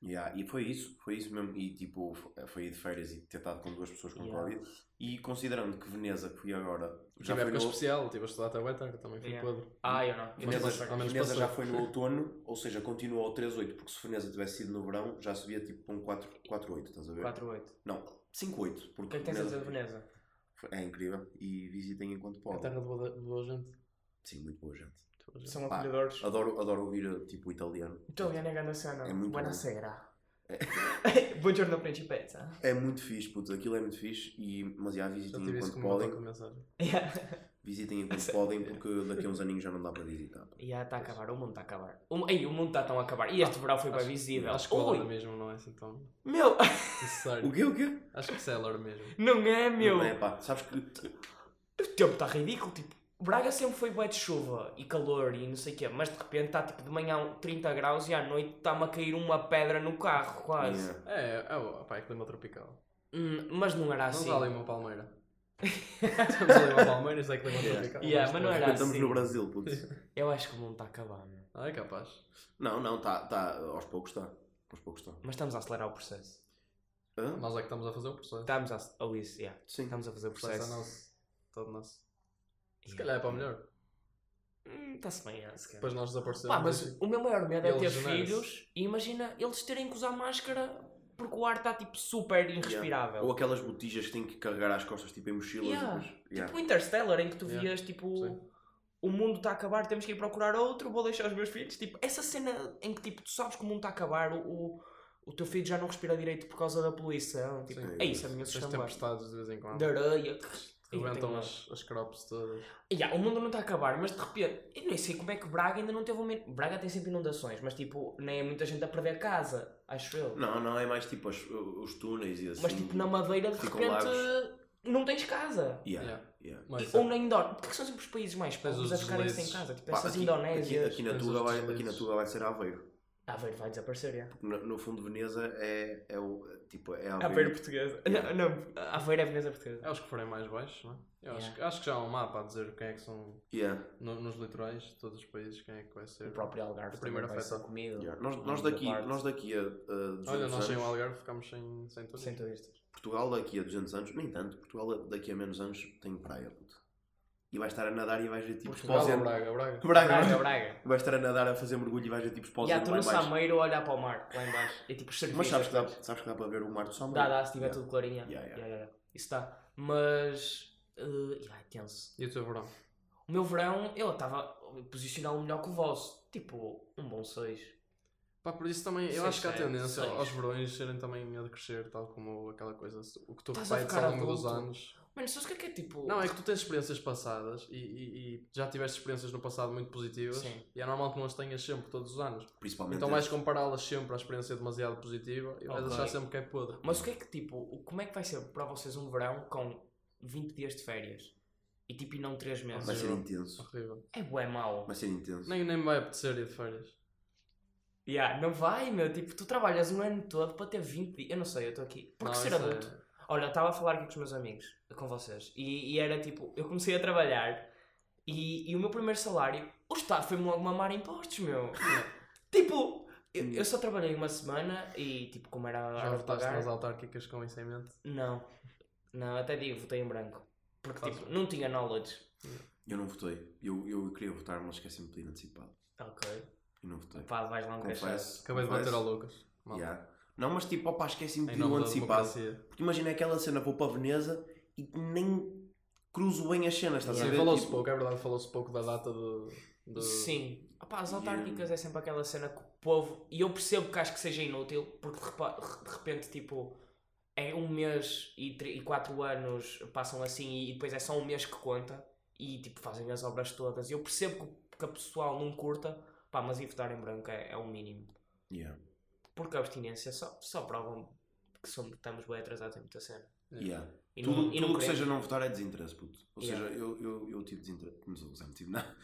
Yeah, e foi isso, foi isso mesmo. E tipo, foi ir de férias e ter estado com duas pessoas com Yeah. Covid. E considerando que Veneza, que fui agora, já Tive foi época no, especial, estive a estudar até o tarde, também foi Yeah. podre. Ah, eu não. Veneza, tive Veneza já foi no outono, ou seja, continua ao 3-8, porque se Veneza tivesse sido no verão, já subia tipo para um 4 4-8, estás a ver? 4-8. Não, 5-8, O porque que é que tens a dizer de Veneza? é incrível e visitem enquanto É podem. terra de boa, de boa gente. Sim, muito boa gente. São Pá, acolhedores. Adoro, adoro ouvir tipo italiano. Italiano é grande cena. É muito Buonasera. É. Buongiorno principessa. É muito fixe, putz, aquilo é muito fixe, e, mas já Já visitem isso enquanto como podem. mensagem. Visitem enquanto podem, porque daqui a uns aninhos já não dá para visitar. E já está a acabar, o mundo está a acabar. O, ei, o mundo está tão a acabar. E este verão foi bem Acho- visível. Acho que o Alar mesmo não é assim tão meu. O quê, o quê? Acho que isso é Alar mesmo. não é, meu. Não é, pá, sabes que O tempo está ridículo, tipo, Braga sempre foi bué de chuva e calor e não sei o quê, mas de repente está tipo de manhã 30 graus e à noite está-me a cair uma pedra no carro, quase. Yeah. É, é, o- pá, é clima tropical. Hum, mas não era Não assim. está ali uma palmeira. Estamos ali uma palmeira, isso é clima Yeah. tropical. Yeah, mas não era Estamos assim. no Brasil, putz. Eu acho que o mundo está a acabar, meu. Ah, é capaz. Não, não, tá, tá, aos poucos está. Aos poucos está. Mas estamos a acelerar o processo. Hã? Nós é que estamos a fazer o processo. Estamos a. Oh, isso, yeah. Sim. Estamos a fazer o O processo é processo. nosso. Todo nosso. Se calhar é para o melhor. Hum, Está-se bem, é, se calhar. Depois nós desaparecemos. Pá, mas o meu maior medo é ter filhos e imagina eles terem que usar máscara porque o ar está tipo super irrespirável. Ou aquelas botijas que têm que carregar às costas, tipo em mochilas. Yeah. depois- yeah. Tipo Interstellar, em que tu Yeah. vias tipo. Sim. O mundo está a acabar, temos que ir procurar outro, vou deixar os meus filhos. Tipo, essa cena em que tipo, tu sabes que o mundo está a acabar, o, o, o teu filho já não respira direito por causa da poluição. Tipo, Sim. é isso, a minha Tens assustão. bué. tempestades de vez em quando. De areia. Rebentam as, as crops todas. Yeah, o mundo não está a acabar, mas de repente, eu nem sei como é que Braga ainda não teve uma. Braga tem sempre inundações, mas tipo, nem é muita gente a perder casa, acho eu. Não, não, é mais tipo os, os túneis e assim. mas tipo, na Madeira de repente lagos. não tens casa. Yeah, Yeah. yeah. Mas, ou na Indonésia. Porque são sempre os países mais pobres os a ficarem sem casa. Tipo, Pá, essas aqui, Indonésias. aqui, aqui na Tuga vai, aqui na. Tuga vai ser Aveiro. Aveiro vai desaparecer, é. Porque no, no fundo Veneza é, é o. Tipo, é Aveiro Aveiro. portuguesa. Yeah. Não, não, Aveiro é Veneza portuguesa. é os que forem mais baixos, não é? Eu acho, Yeah. que- acho que já há um mapa a dizer quem é que são Yeah, no- nos litorais de todos os países, quem é que vai ser. O próprio Algarve O primeiro também vai ser afetado. comido. yeah. Nós, nós, daqui, nós daqui a, a 200 Olha, nós sem o anos. Algarve ficamos sem, sem tudo. Sem turistas. Portugal daqui a 200 anos, nem tanto, Portugal daqui a menos anos tem praia, puto. E vai estar a nadar e vais ver tipo Portugal. Braga, Braga. Braga, Braga, Braga. Braga. Vai estar a nadar a fazer mergulho e vais ver tipo E exposendo há tu no. Sameiro a olhar para o mar, lá em baixo. É tipo os Mas sabes que, dá, sabes que dá para ver o mar do Sameiro? Dá, dá, se tiver Yeah. tudo clarinho. Yeah, yeah. Yeah. Isso dá. Mas. Uh, yeah, é tenso. E o teu verão? O meu verão, eu estava a posicioná-lo melhor que o vosso. Tipo, um bom 6. Pá, por isso também, eu Seis, acho que há tendência seis. aos verões serem também a decrescer, tal como aquela coisa, o que tu repetes ao longo dos anos. Mano, sabes o que é que é tipo. Não, é que tu tens experiências passadas e, e- e já tiveste experiências no passado muito positivas Sim. e é normal que não as tenhas sempre todos os anos. Principalmente. Então vais compará-las sempre à experiência demasiado positiva e vais Ok. achar sempre que é podre. Mas o que é que tipo. Como é que vai ser para vocês um verão com 20 dias de férias? E tipo, e não 3 meses? Vai ser intenso. Horrível. É bué mau. Vai ser intenso. Nem, nem me vai apetecer ir de férias. Yeah, não vai, meu. Tipo, tu trabalhas um ano todo para ter 20 dias. Eu não sei, eu estou aqui. Porque Não, ser é- adulto. Olha, eu estava a falar aqui com os meus amigos, com vocês, e, e era tipo, eu comecei a trabalhar e, e o meu primeiro salário, o Estado foi-me logo mamar impostos, meu. tipo, eu, eu só trabalhei uma semana e tipo, como era a Já votaste pagar. nas autárquicas com isso em mente? Não, não, até digo, votei em branco. Porque Faz tipo, não tinha knowledge. Eu não votei. Eu, eu queria votar, mas esqueci-me de pedir antecipado. Ok. E não votei. Pá, vais lá um. Confesso. Acabei de bater ao Lucas. Mal. Yeah. Não, mas tipo, opá, esqueci-me de o antecipado. Porque imagina aquela cena, vou para Veneza e nem cruzo bem as cenas, estás a ver? falou-se Tipo, pouco, é verdade, falou-se pouco da data do. do... Sim. Opá, as Yeah. autárquicas é sempre aquela cena que o povo. E eu percebo que acho que seja inútil, porque de, repente, tipo, é um mês e, tre- e quatro anos passam assim e depois é só um mês que conta e tipo fazem as obras todas. E eu percebo que, que a pessoal não curta, pá, mas ir votar em branco é, é o mínimo. Yeah. Porque a abstinência só, só provam que somos, estamos bem atrasados em muita cena. Yeah. E Tudo, não, e tudo que seja não votar é desinteresse, puto. Ou Yeah. seja, eu, eu, eu tive desinteresse. Exemplo, tipo, não.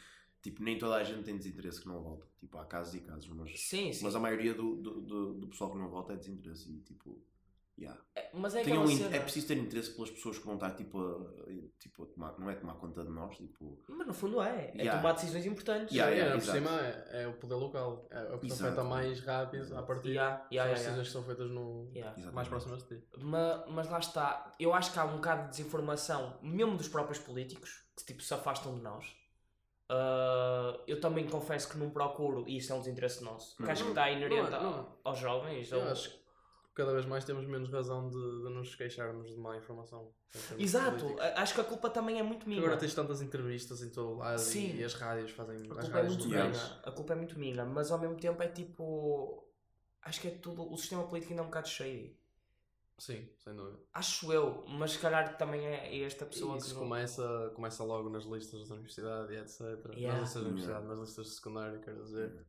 Tipo, nem toda a gente tem desinteresse que não vota. Tipo, há casos e casos, mas, Sim, sim. mas a maioria do, do, do, do pessoal que não vota é desinteresse. E tipo, Yeah. É, Mas é aquela in- cena. é preciso ter interesse pelas pessoas que vão estar tipo a, tipo, a tomar, não é tomar conta de nós, tipo. Mas no fundo é. É Yeah. tomar decisões importantes. Yeah, É, yeah, por exato. cima é, é o poder local. É se Exato. afeta mais rápido a partir Yeah, das yeah, yeah, decisões yeah. que são feitas no, mais próximas de ti. Ma- Mas, lá está, eu acho que há um bocado de desinformação, mesmo dos próprios políticos, que tipo, se afastam de nós. Ah, eu também confesso que não procuro, e isso é um desinteresse nosso, que acho que está inerente Não é- não é. aos jovens. Eu ou- acho que cada vez mais temos menos razão de, de nos queixarmos de má informação. Exato, acho que a culpa também é muito minha. Agora tens tantas entrevistas em todo lado Sim. e, e as rádios fazem. A culpa é muito minha. A culpa é muito minha, mas ao mesmo tempo é tipo. Acho que é tudo. O sistema político ainda é um bocado cheio. Sim, sem dúvida. Acho eu, mas se calhar também é esta pessoa isso que. não- começa, começa logo nas listas da universidade e etc. Yeah. Nas listas da universidade, nas listas de secundário, quero dizer.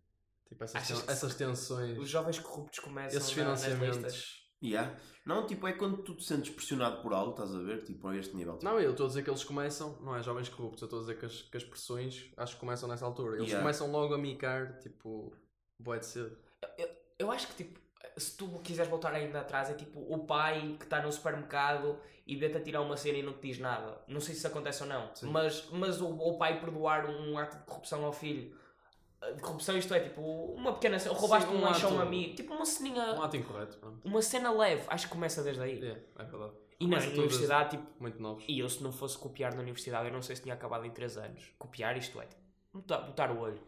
Tipo, essas, Achas ten- essas tensões, Os jovens corruptos começam esses financiamentos. Yeah. Não, tipo, é quando tu te sentes pressionado por algo, estás a ver? Tipo, a este nível. Tipo, Não, eu estou a dizer que eles começam, não é jovens corruptos, eu estou a dizer que as, que as pressões acho que começam nessa altura. Eles Yeah. começam logo a micar, tipo, boé de cedo. Eu acho que tipo, se tu quiseres voltar ainda atrás, é tipo o pai que está no supermercado e vê-te a tirar uma cena e não te diz nada. Não sei se isso acontece ou não, Sim. mas, mas o, o pai perdoar um ato de corrupção ao filho. De corrupção, isto é tipo uma pequena cena, roubaste Sim, um um lanche a um amigo, tipo uma ceninha, Um ato incorreto, pronto. uma cena leve, acho que começa desde aí. É, é verdade. E na universidade, tipo, Muito novos. e eu se não fosse copiar na universidade, eu não sei se tinha acabado em 3 anos. Copiar isto é, tipo, botar, botar o olho.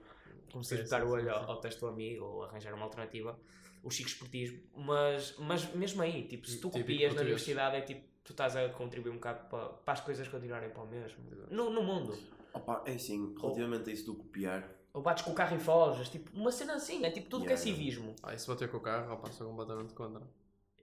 Como se Sim, botar o olho sim, ao, texto do amigo ou arranjar uma alternativa. O chico esportismo. Mas, mas mesmo aí, tipo, se tu Típico copias na universidade, é tipo, tu estás a contribuir um bocado para, para as coisas continuarem para o mesmo. No, no mundo. Opa, é assim, relativamente a isso do copiar. Ou bates com o carro e foges. Tipo, uma cena assim. É tipo tudo Yeah, que é yeah. civismo. Ah, e se bater com o carro, opa, sou completamente contra.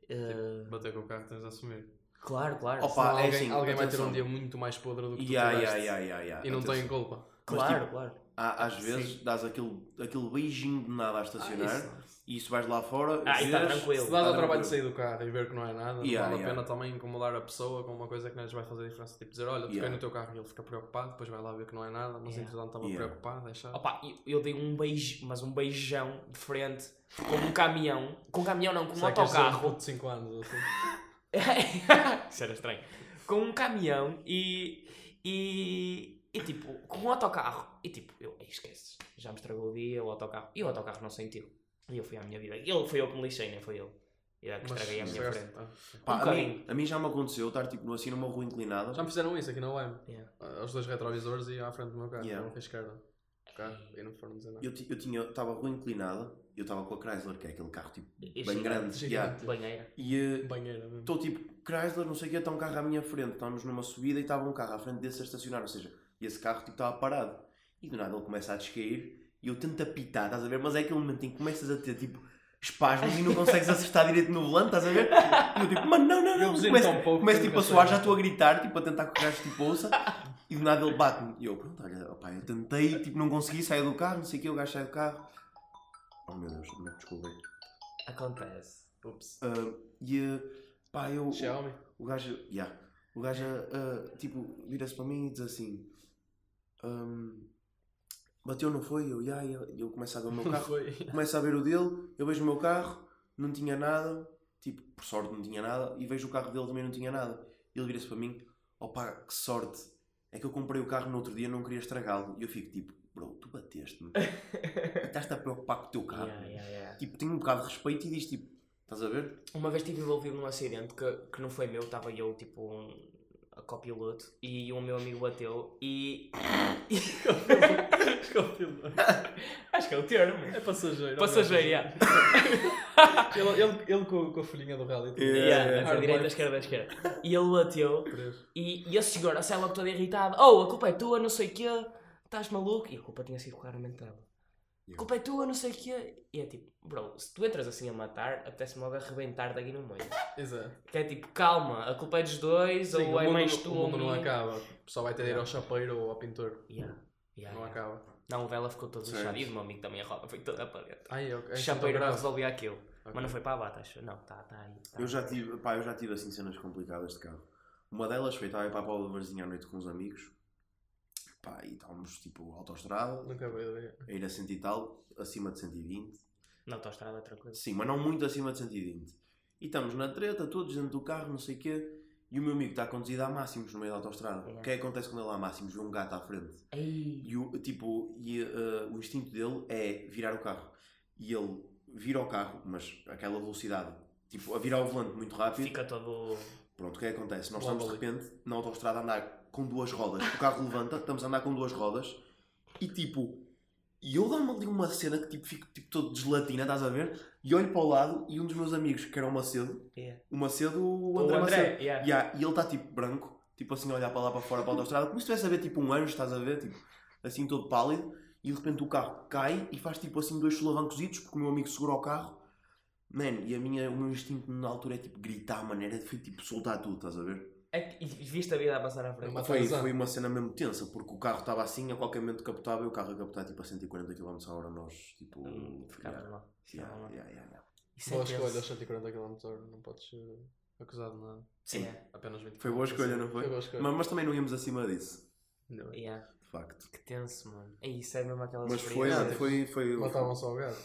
Eh, Bater com o carro tens de assumir. claro, claro. Opa, Senão é alguém, assim, alguém vai ter um dia muito mais podre do que tu Yeah, tiveste. yeah, yeah, yeah, yeah. E não tem culpa. claro, tipo, claro. Há- às vezes dás aquele, aquele beijinho de nada a estacionar Ah, isso. e isso vais lá fora Ah, vês- tranquilo. Se dás ao tá trabalho de sair do carro e ver que não é nada, Yeah, não vale yeah. a pena também incomodar a pessoa com uma coisa que não lhes vai fazer diferença. Tipo dizer, olha, toquei Yeah. no teu carro e ele fica preocupado, depois vai lá ver que não é nada, mas Yeah. entretanto estava Yeah. preocupado, deixa. Opa, eu, eu dei um beijo, mas um beijão de frente com um caminhão. Com um caminhão não, com um Será um autocarro. de 5 anos assim? Isso era estranho. Com um caminhão e. e. e tipo, com um autocarro. E tipo, eu, "Ei, esquece, já me estragou o dia, o autocarro. E o autocarro não sentiu. E eu fui à minha vida. Ele foi eu que me lixei, nem foi ele. Eu é que Mas estraguei à minha frente. ah, Pá, Um a, mim, a mim já me aconteceu estar tipo, assim numa rua inclinada. Já me fizeram isso aqui na UEM. Yeah. Os dois retrovisores e à frente do meu carro. Yeah. Não fez esquerda. O carro e não foram dizer nada. Eu, eu tinha, estava rua inclinada, eu estava com a Chrysler, que é aquele carro tipo E bem gigante, grande. gigante. yeah. Banheira. E eh, Banheira mesmo. estou tipo, Chrysler, não sei o que, está um carro à minha frente. Estávamos numa subida e estava um carro à frente desse a estacionar. Ou seja, esse carro tipo, estava parado. E do nada ele começa a descair e eu tento apitar, estás a ver? Mas é aquele momento em que começas a ter tipo espasmos e não consegues acertar direito no volante, estás a ver? E eu tipo, mano, não, não, não. Começo, tão pouco começo tipo a suar, sei. já estou a gritar, tipo a tentar que o gajo tipo ouça. E do nada ele bate-me. E eu, pronto, olha, opá, eu tentei, tipo, não consegui sair do carro, não sei o que, o gajo sai do carro. Oh meu Deus, não. Acontece. Ups. Ah, e uh, pá, eu. Xiaomi. O gajo, yeah, o gajo, ah, tipo, vira-se para mim e diz assim: ahm, Bateu, não foi? Eu, yeah, yeah. E eu começo a ver o meu carro, começo a ver o dele, eu vejo o meu carro, não tinha nada, tipo, por sorte não tinha nada, e vejo o carro dele também não tinha nada. Ele vira-se para mim: Opa, que sorte, é que eu comprei o carro no outro dia, não queria estragá-lo. E eu fico tipo: Bro, tu bateste-me, estás-te a preocupar com o teu carro. Yeah, yeah, yeah. Tipo, tenho um bocado de respeito e diz tipo: Estás a ver? Uma vez estive envolvido num acidente que, que não foi meu, estava eu tipo um, copiloto e o meu amigo bateu e. Acho que é o termo. É passageiro. Passageiro, yeah. Ele, ele, ele com, com a folhinha do rally. tudo. Yeah, É, a direita, a esquerda, a esquerda. E ele bateu e, e a senhora sai logo toda irritada. Oh, a culpa é tua, não sei o quê. Estás maluco? E a culpa tinha sido claramente dela. A culpa é tua, não sei o quê. E é tipo, bro, se tu entras assim a matar, apetece-me logo arrebentar daqui no meio. Exato. Que é tipo, calma, a culpa é dos dois Sim, ou o é mais tu o mundo não acaba. Só vai ter de ir ao chapeiro ou ao pintor. Yeah, yeah, Não yeah. acaba. Não, o Vela ficou todo lixado. E o meu amigo também a roda foi toda para dentro. Ai, ok. O chapeiro não resolvia aquilo. Ok. Mas não foi para a bata, acho. Não, tá, tá aí. tá. Eu já tive, pá, eu já tive assim cenas complicadas de carro. Uma delas foi estava a para a Paula Varzinha à noite com uns amigos. Pá, e estávamos tipo autoestrada, Nunca veio daí. a ir a 100 e tal, acima de 120. Na autostrada, tranquilo. Sim, mas não muito acima de 120. E estamos na treta, todos dentro do carro, não sei o quê. E o meu amigo está a conduzir a máximos no meio da autostrada. Yeah. O que é que acontece quando ele dá a máximos? Vê um gato à frente. Ei. E o, tipo, e, eh, o instinto dele é virar o carro. E ele vira o carro, mas aquela velocidade, tipo, a virar o volante muito rápido. Fica todo. Pronto, o que é que acontece? Nós Logo estamos de repente na autostrada a andar com duas rodas. O carro levanta, estamos a andar com duas rodas e tipo. E eu dou-me ali uma cena que tipo, fico tipo, todo deselatina, estás a ver? E olho para o lado e um dos meus amigos, que era o Macedo, Yeah. o Macedo, o O André, André, Macedo. yeah. Yeah, e ele está tipo branco, tipo assim a olhar para lá para fora para a autostrada, como se estivesse a ver tipo um anjo, estás a ver? Tipo, assim todo pálido. E de repente o carro cai e faz tipo assim dois solavancositos porque o meu amigo segura o carro. Man, e a minha, o meu instinto na altura é tipo gritar, mano, era foi tipo soltar tudo, estás a ver? É que- e viste a vida a passar à frente. Foi, foi uma cena mesmo tensa, porque o carro estava assim, a qualquer momento captava e o carro a captar tipo a 140 km a hora, nós tipo. Hum, Ficava yeah, lá. Yeah, yeah, yeah, yeah. Isso Boa é escolha, aos 140 km/h, não podes ser acusado de nada. Sim. Apenas 20 Foi boa escolha, não foi? Foi boa escolha. Mas, mas também não íamos acima disso, bem. Yeah. de facto. Que tenso, mano. É isso, é mesmo aquelas Mas foi, foi, foi. Matavam só o gato.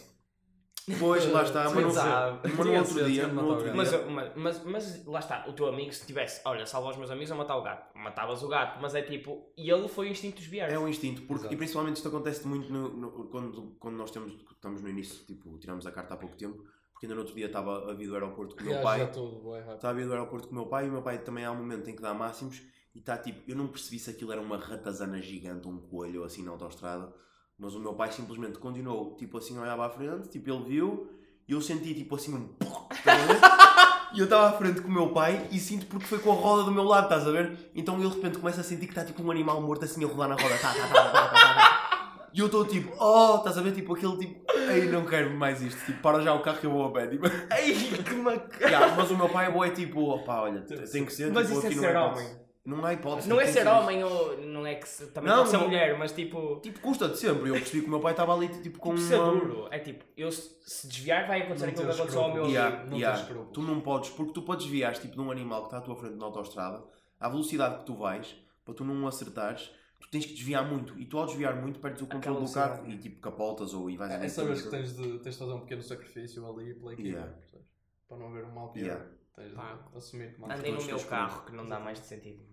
Pois, lá está, mas não Sabe. Mas no outro dia, no outro. Mas, mas, mas, lá está, o teu amigo, se tivesse, olha, salva os meus amigos a matar o gato, matavas o gato, mas é tipo, e ele foi o instinto de desviar. É um instinto, porque, Exato. e principalmente isto acontece muito no- no- quando, quando nós temos, estamos no início, tipo, tiramos a carta há pouco tempo, porque ainda no outro dia estava a vir do aeroporto com o meu pai. tudo, rápido. Estava a vir do aeroporto com o meu pai e o meu pai também há um momento em que dá máximos e está tipo, eu não percebi se aquilo era uma ratazana gigante, um coelho assim na autostrada, mas o meu pai simplesmente continuou, tipo assim, a olhar para a frente, tipo, ele viu e eu senti tipo assim um? E eu estava à frente com o meu pai e sinto porque foi com a roda do meu lado, estás a ver? Então ele de repente começa a sentir que está tipo um animal morto assim a rodar na roda. Tá, tá, tá, tá, tá, tá, tá. E eu estou tipo, oh, estás a ver? Tipo aquele tipo, ei, não quero mais isto. Tipo, para já o carro que eu vou a pé. Tipo, Ai, que macaco! Mas o meu pai é bom, é tipo, opá, olha, tem que ser. Mas tipo, isso é ser homem. Não há hipótese. Não é ser homem ou não é que se, também Não, pode ser não- mulher, mas tipo, Tipo, custa-te sempre. Eu percebi que o meu pai estava ali, tipo, com tipo ser uma... duro. É tipo, eu se desviar vai acontecer Não aquilo que aconteceu ao meu amigo. Yeah, não yeah. Tu não podes, porque tu podes desviar tipo de um animal que está à tua frente na autostrada, à velocidade que tu vais, para tu não acertares, tu tens que desviar muito. E tu ao desviar muito perdes o controle do carro e tipo capotas ou e vais a É, é saberes que tens de, tens de fazer um pequeno sacrifício ali pela equipa. Yeah. percebes? Para não haver um mal pior. Yeah. Tens Pá. de assumir que Andei no meu carro que não dá mais de 120.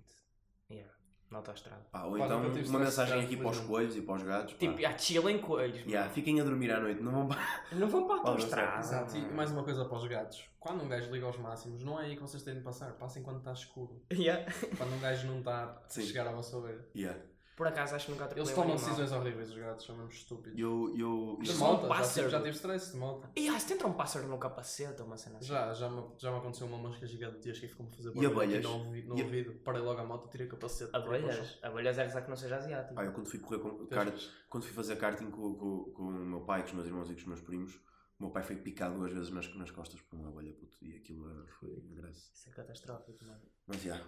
Yeah, na autostrada. Pá, ou então uma mensagem aqui para os coelhos e para os gatos. pá. Tipo, ah, chilem coelhos. Yeah, fiquem a dormir à noite, não vão para... Não vão para a autostrada. Exato, e mais uma coisa para os gatos. Quando um gajo liga aos máximos, não é aí que vocês têm de passar. Passem quando está escuro. Yeah. Quando um gajo não está a chegar à vossa beira. Yeah. Por acaso acho que nunca atropelei Eles um tomam animal. decisões horríveis, os gatos, são mesmo estúpidos. Eu, eu, De Eles malta, já pássaro. tive, já tive stress de malta. E ah, se entra um pássaro no capacete ou uma cena assim. Já, já me, já me aconteceu uma mosca gigantesca e ficou-me a fazer E barulho abelhas? no, ouvi- no E a- ouvido. Parei logo a moto, tirei o capacete. Abelhas? Abelhas é rezar que não seja asiático. Pá, eu quando fui correr com kart, quando fui fazer karting com, com, com o meu pai, com os meus irmãos e com os meus primos, o meu pai foi picado duas vezes nas, nas costas por uma abelha, puto, e aquilo era- foi graça. Isso é catastrófico, mano. Mas já,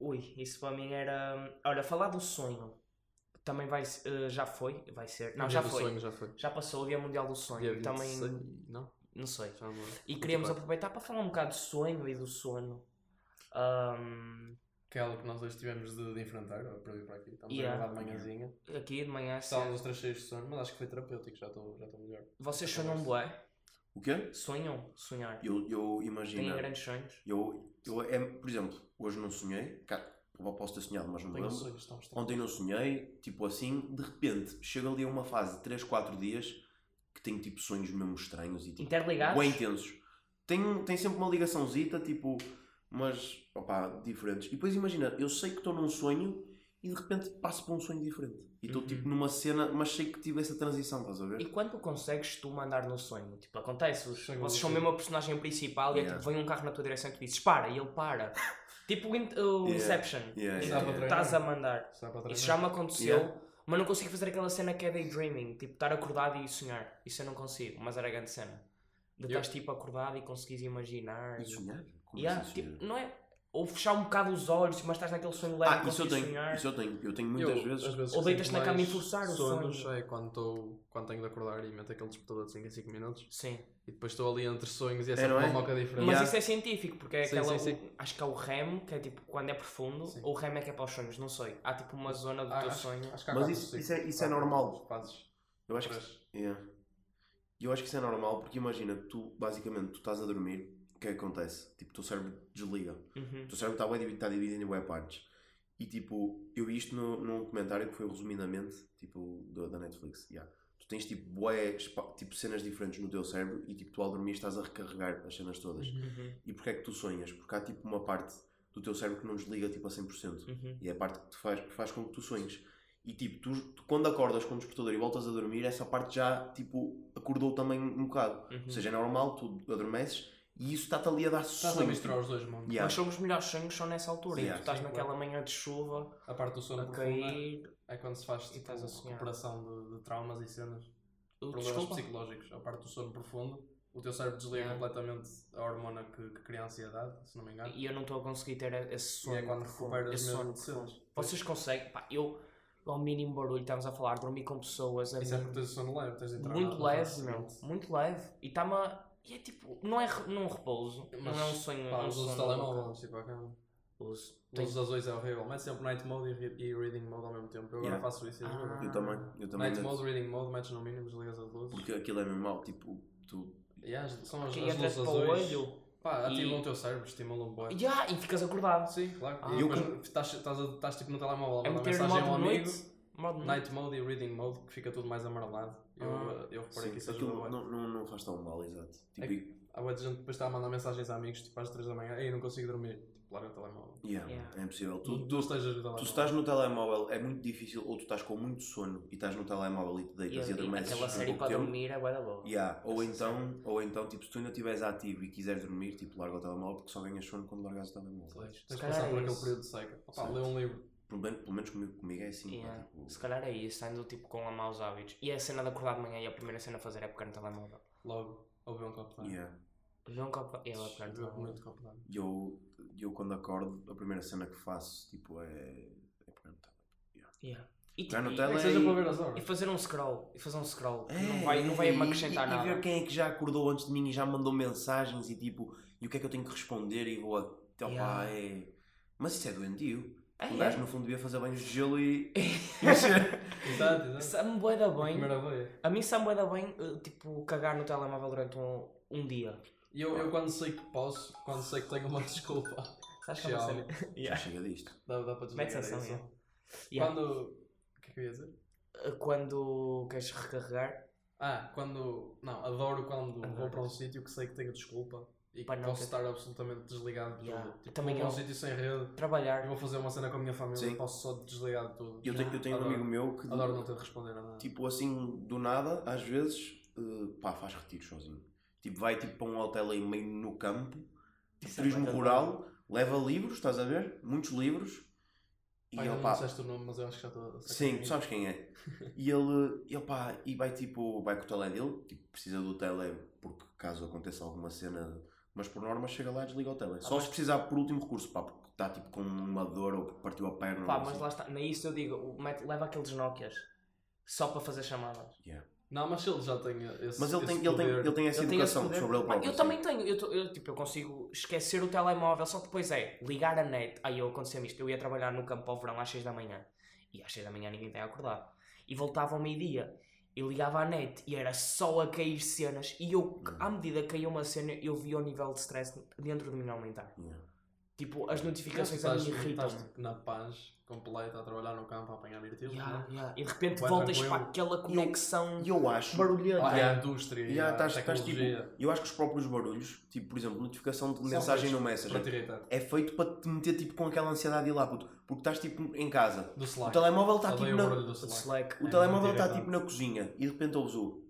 Ui, isso para mim era. Olha, falar do sonho. Também vai. eh, já foi? Vai ser. Não, já do foi. sonho já foi. Já passou o Dia Mundial do Sonho. Dia e também. 26, Não? Não sei. Já não. E queríamos 24. aproveitar para falar um bocado de sonho e do sono. Ahm, Aquela que nós dois tivemos de, de enfrentar, para vir para aqui. Estamos Yeah. a gravar de manhãzinha. aqui de manhã. Estávamos os três cheios de sono, mas acho que foi terapêutico, já estou já estou melhor. Vocês sonham bué? o quê? Sonham? Sonhar? Eu, eu Têm imagino, grandes sonhos? eu, eu é, por exemplo, hoje não sonhei, eu posso ter sonhado, mas não me lembro. Ontem não sonhei, tipo assim, de repente, chega ali a uma fase de 3, 4 dias que tenho tipo sonhos mesmo estranhos e tipo, Interligados? bem intensos. Tem, tem sempre uma ligaçãozita, tipo, mas, opá, diferentes. E depois imagina, eu sei que estou num sonho e de repente passo para um sonho diferente. E estou Uhum. tipo numa cena, mas sei que tive essa transição, estás a ver? E quando consegues tu mandar no sonho? Tipo, acontece, os- vocês são mesmo a personagem principal e é Yeah. tipo, vem um carro na tua direção e tu dizes para, e ele para. tipo o In- o Yeah. Inception. Yeah, yeah, que yeah. estás a mandar. Isso já me aconteceu, Yeah. mas não consigo fazer aquela cena que é daydreaming, tipo estar acordado e sonhar. Isso eu não consigo, mas era a grande cena. De estás tipo acordado e conseguires imaginar. E sonhar? Como Yeah, assim tipo, sonhar? não é. Ou fechar um bocado os olhos, mas estás naquele sonho leve Ah, isso eu tenho, sonhar. isso eu tenho. Eu tenho muitas Eu, vezes. vezes Ou deitas na cama e forçar o sonos sono. É quando, estou quando tenho de acordar e meto aquele despertador de 5 em 5 minutos Sim. e depois estou ali entre sonhos e é É, sempre não uma é? moca diferente. Mas Yeah. isso é científico, porque é Sim, aquela. sim, o- acho que é o REM, que é tipo quando é profundo, Sim. ou o REM é que é para os sonhos, não sei. Há tipo uma zona do Ah, teu acho, sonho. acho que há Mas isso- isso é- isso é normal. Fases. Eu acho que. Yeah. E eu acho que isso é normal porque imagina, tu basicamente tu estás a dormir, que é que acontece? Tipo, o teu cérebro desliga. Uhum. O teu cérebro está bem está dividido em bué partes. E tipo, eu vi isto no, num documentário que foi resumidamente, tipo, do- da Netflix. Yeah. Tu tens tipo bué, tipo cenas diferentes no teu cérebro e tipo tu ao dormir estás a recarregar as cenas todas. Uhum. E porquê é que tu sonhas? Porque há tipo uma parte do teu cérebro que não desliga tipo a 100%. Uhum. E é a parte que, te faz, que faz com que tu sonhes. E tipo, tu, tu quando acordas com o despertador e voltas a dormir, essa parte já tipo acordou também um bocado. Uhum. Ou seja, é normal, tu adormeces e isso está-te ali a dar Estás a misturar os dois mundos. Yeah. Mas são os melhores sonhos são nessa altura. Yeah, e tu estás sim, naquela claro. manhã de chuva A parte do sono a profundo cair. é quando se faz E tipo, estás a sonhar. recuperação de, de traumas e cenas. Problemas Desculpa. psicológicos. A parte do sono profundo, o teu cérebro desliga Yeah. completamente a hormona que, que cria a ansiedade, se não me engano. E eu não estou a conseguir ter esse E sono. é quando profundo, recuperas esse mesmo sono de profundo. cenas. Vocês conseguem, pá, eu ao mínimo barulho, estamos a falar, dormir com pessoas, Isso é muito- porque tens o sono leve, tens de entrar muito leve, meu. Muito leve. E está-me a. E é tipo, não é não repouso, não é um sonho. Pá, é um telemóvel cama. Uso. Azuis é horrível. Mete sempre night mode e, re- e reading mode ao mesmo tempo. Eu agora Yeah. faço isso e Ah. Eu também. Eu também Night mode, reading mode, metes no mínimo, desligas as luzes. Porque aquilo é mesmo mau. Tipo, tu. E as- são as, as luzes azuis. olho. Pá, E- ativam o teu cérebro, estimulam um boi. Ya, e ficas acordado. Sim, claro. Ah. e depois estás, estás, estás tipo no telemóvel, É a mandar mensagem a um amigo. Night mode e reading mode, que fica tudo mais amarelado. Eu, Ah. eu reparei Sim, que isso ajuda aquilo bué. não, não, não faz tão mal, exato. Tipo, É que- Há muita gente que depois está a mandar mensagens a amigos tipo às 3 da manhã. Ei, não consigo dormir. Tipo, larga o telemóvel. yeah, Yeah. é impossível. Tu, Tu, estejas no telemóvel. tu estás no telemóvel, é muito difícil, ou tu estás com muito sono e estás no telemóvel e te deitas e, e adormeces. aquela série para dormir é bué da boa. Yeah, Ou, então, ou então, tipo, se tu ainda estiveres ativo e quiseres dormir, tipo, larga o telemóvel porque só ganhas sono quando largas o telemóvel. Pois, Tens calhar passar é por aquele isso. período de seca. Opa, lê um livro. Pelo menos, pelo menos comigo, comigo é assim. pá, Yeah. tipo, Se calhar é isso, ando tipo com a maus hábitos. E é a cena de acordar de manhã e a primeira cena a fazer é pegar no telemóvel. Logo, ou beber um copo de água. yeah. Ver um copo. E no Beber telemóvel. muito copo de água. E eu, eu, quando acordo, a primeira cena que faço, tipo, é. é pegar no telemóvel. Yeah. E, no e- tele- para ver as e horas. fazer um scroll. E fazer um scroll. que É, não vai, não vai e- me acrescentar e, nada. E ver quem é que já acordou antes de mim e já mandou mensagens e tipo, e o que é que eu tenho que responder e vou a. Opa, Yeah. é. Mas isso é doentio. O é. gajo no fundo devia fazer banhos de gelo e. Exato, exato. Sabe-me bué da bem. Vez. A mim sabe bué da bem, eh, tipo, cagar no telemóvel durante um, um dia. E eu, eu quando sei que posso, quando sei que tenho uma desculpa, Sabes que é uma Tchau. cena? Já Yeah. chega disto. dá, dá para desligar Mete isso. yeah. Yeah. Quando... O que é que eu ia dizer? Eh, Quando queres recarregar, Ah, quando... Não, adoro quando Adoro. vou para um sítio que sei que tenho desculpa e Para não posso ter- estar absolutamente desligado de Yeah. tudo. Tipo, Também vou um eu- sítio sem rede, trabalhar. eu vou fazer uma cena com a minha família Sim. e posso só desligar de tudo. Eu tenho, eu tenho um amigo meu que. Adoro não ter de responder a nada. Tipo assim, do nada, às vezes, eh, pá, faz retiros sozinho. Tipo, vai tipo para um hotel aí meio no campo, tipo, é turismo rural, leva livros, estás a ver? Muitos livros. E Pai, ele, não pá, disseste o nome, mas eu acho que já estou a sim, tu sabes quem é. E ele, ele pá, e vai tipo, vai com o tele dele, tipo, precisa do tele porque caso aconteça alguma cena, mas por norma chega lá e desliga o tele. Só mas- se precisar por último recurso, pá, porque está tipo com uma dor ou que partiu a perna. Pá, ou mas assim. lá está. Nem isso eu digo. o Matt leva aqueles Nokias só para fazer chamadas. Yeah. Não, mas ele já tem esse Mas ele esse tem, ele, tem, poder. ele tem essa esse educação poder. sobre ele próprio. eu também tenho. Eu, tô- eu, tipo, eu consigo esquecer o telemóvel, só que depois é ligar a net. Aí eu aconteceu isto. Eu ia trabalhar no campo ao verão às 6 da manhã. E às 6 da manhã ninguém tem acordado. E voltava ao meio-dia. Eu ligava à net e era só a cair cenas. E eu, à medida que caía uma cena, eu via o nível de stress dentro de mim aumentar. Yeah. Tipo, as notificações a mim irritam. estás tipo, na paz completa a trabalhar no campo a apanhar mirtilos, Yeah, né? yeah. E de repente voltas para aquela conexão E eu acho. barulhenta. Ah, Yeah. a indústria e Yeah, a estás- estás, tipo, eu acho que os próprios barulhos, tipo, por exemplo, notificação de São mensagem feitos no Messenger, é feito para te meter tipo, com aquela ansiedade de ir lá, puto, porque estás tipo em casa. Do O Slack. telemóvel está tipo o na, O Slack. Slack. o É telemóvel está tipo na cozinha e de repente ouves o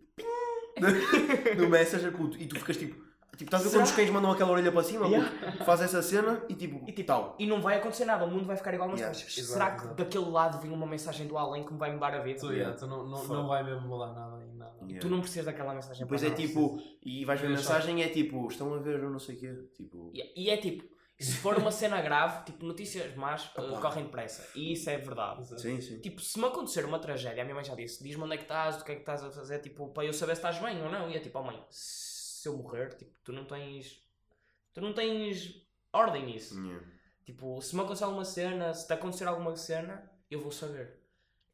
no Messenger, puto, e tu ficas tipo, tipo, estás a ver quando os cães mandam aquela orelha para cima, Yeah. faz essa cena e tipo, E tipo, tal. E não vai acontecer nada, o mundo vai ficar igual, mas Yeah, exato, será que exato. daquele lado vem uma mensagem do além que me vai mudar a vida? Tu, yeah, tu não, não, não vai mesmo mudar nada em nada. Yeah. Tu não precisas daquela mensagem Depois para é tipo, e vais ver a mensagem e é tipo, estão a ver eu não sei o quê, tipo, E, e é tipo, se for uma cena grave, tipo, notícias más uh, correm depressa. E isso é verdade. Exato. sim, sim. Tipo, se me acontecer uma tragédia, a minha mãe já disse, diz-me onde é que estás, o que é que estás a fazer, tipo, para eu saber se estás bem ou não. E é tipo, oh mãe, se eu morrer, tipo, tu não tens. Tu não tens ordem nisso. Yeah. Tipo, se me acontecer alguma cena, se te acontecer alguma cena, eu vou saber.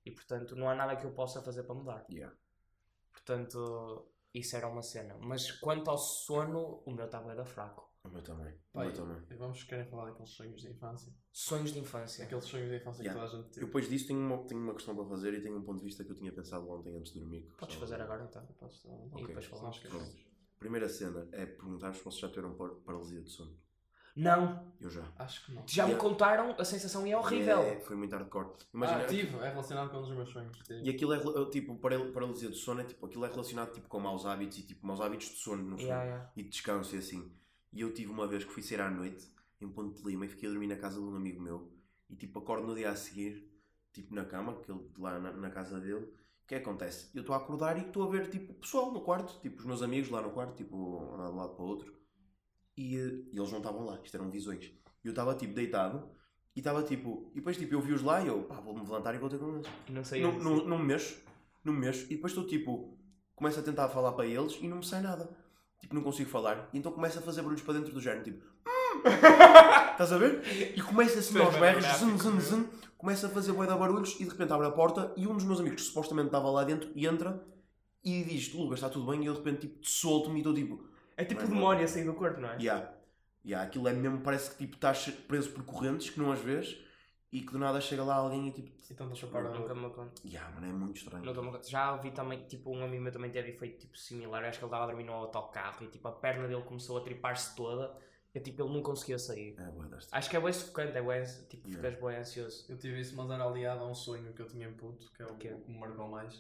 E portanto, não há nada que eu possa fazer para mudar. Yeah. Portanto, isso era uma cena. Mas quanto ao sono, o meu estava era fraco. O meu também. O Pá, meu e- também. e vamos querer falar daqueles sonhos de infância. Sonhos de infância. Aqueles sonhos de infância Yeah. que toda a gente Eu teve. depois disso tenho uma, tenho uma questão para fazer e tenho um ponto de vista que eu tinha pensado ontem antes de dormir. que Podes fazer agora então. Podes falar. E depois falamos. Pronto. Primeira cena é perguntar se vocês já tiveram par- paralisia de sono. Não, Eu já. Acho que não. já me Yeah. contaram, a sensação é horrível. É, foi muito hardcore. Imagina, ah, tive. É relacionado com um dos meus sonhos. Tive. E aquilo é rela- tipo, paral- paralisia de sono é tipo, aquilo é relacionado tipo, com maus hábitos e tipo, maus hábitos de sono no fundo. Yeah, yeah. E de descanso e assim. E eu tive uma vez que fui sair à noite em Ponte de Lima e fiquei a dormir na casa de um amigo meu. E tipo, acordo no dia a seguir, tipo na cama, que ele, lá na, na casa dele. O que é que acontece? Eu estou a acordar e estou a ver tipo pessoal no quarto, tipo os meus amigos lá no quarto, tipo andar de um lado para o outro. E, eh, e eles não estavam lá, isto eram visões. E eu estava tipo deitado e estava tipo. E depois tipo eu vi-os lá e eu, pá, vou-me levantar e vou ter com eles. Não sei. Não, não, não me mexo, não me mexo, e depois estou tipo, começo a tentar falar para eles e não me sai nada. Tipo, não consigo falar, e então começo a fazer barulhos para dentro do género, tipo, "Hum." estás a ver? E começa assim aos berros, zun, zun, zun, começa a fazer bué de barulhos e de repente abre a porta e um dos meus amigos que supostamente estava lá dentro e entra e diz, Lucas, está tudo bem? E eu de repente tipo, solto-me e estou tipo, É tipo o demónio a sair do corpo, não é? yeah, yeah, aquilo é mesmo, parece que tipo, estás preso por correntes que não as vês e que do nada chega lá alguém e tipo, Então estou para Nunca me aconteceu. yeah, mano, é muito estranho. Nunca me. Já ouvi também, tipo, um amigo meu também teve efeito tipo, similar. Acho que ele estava a dormir no autocarro e tipo, a perna dele começou a tripar-se toda. E tipo, ele não conseguia sair. É desta. Acho que é bem sufocante, é bem, tipo, Yeah. ficas bem ansioso. Eu tive isso, mas era aliado a um sonho que eu tinha em puto, que é o Que é? que me marcou mais.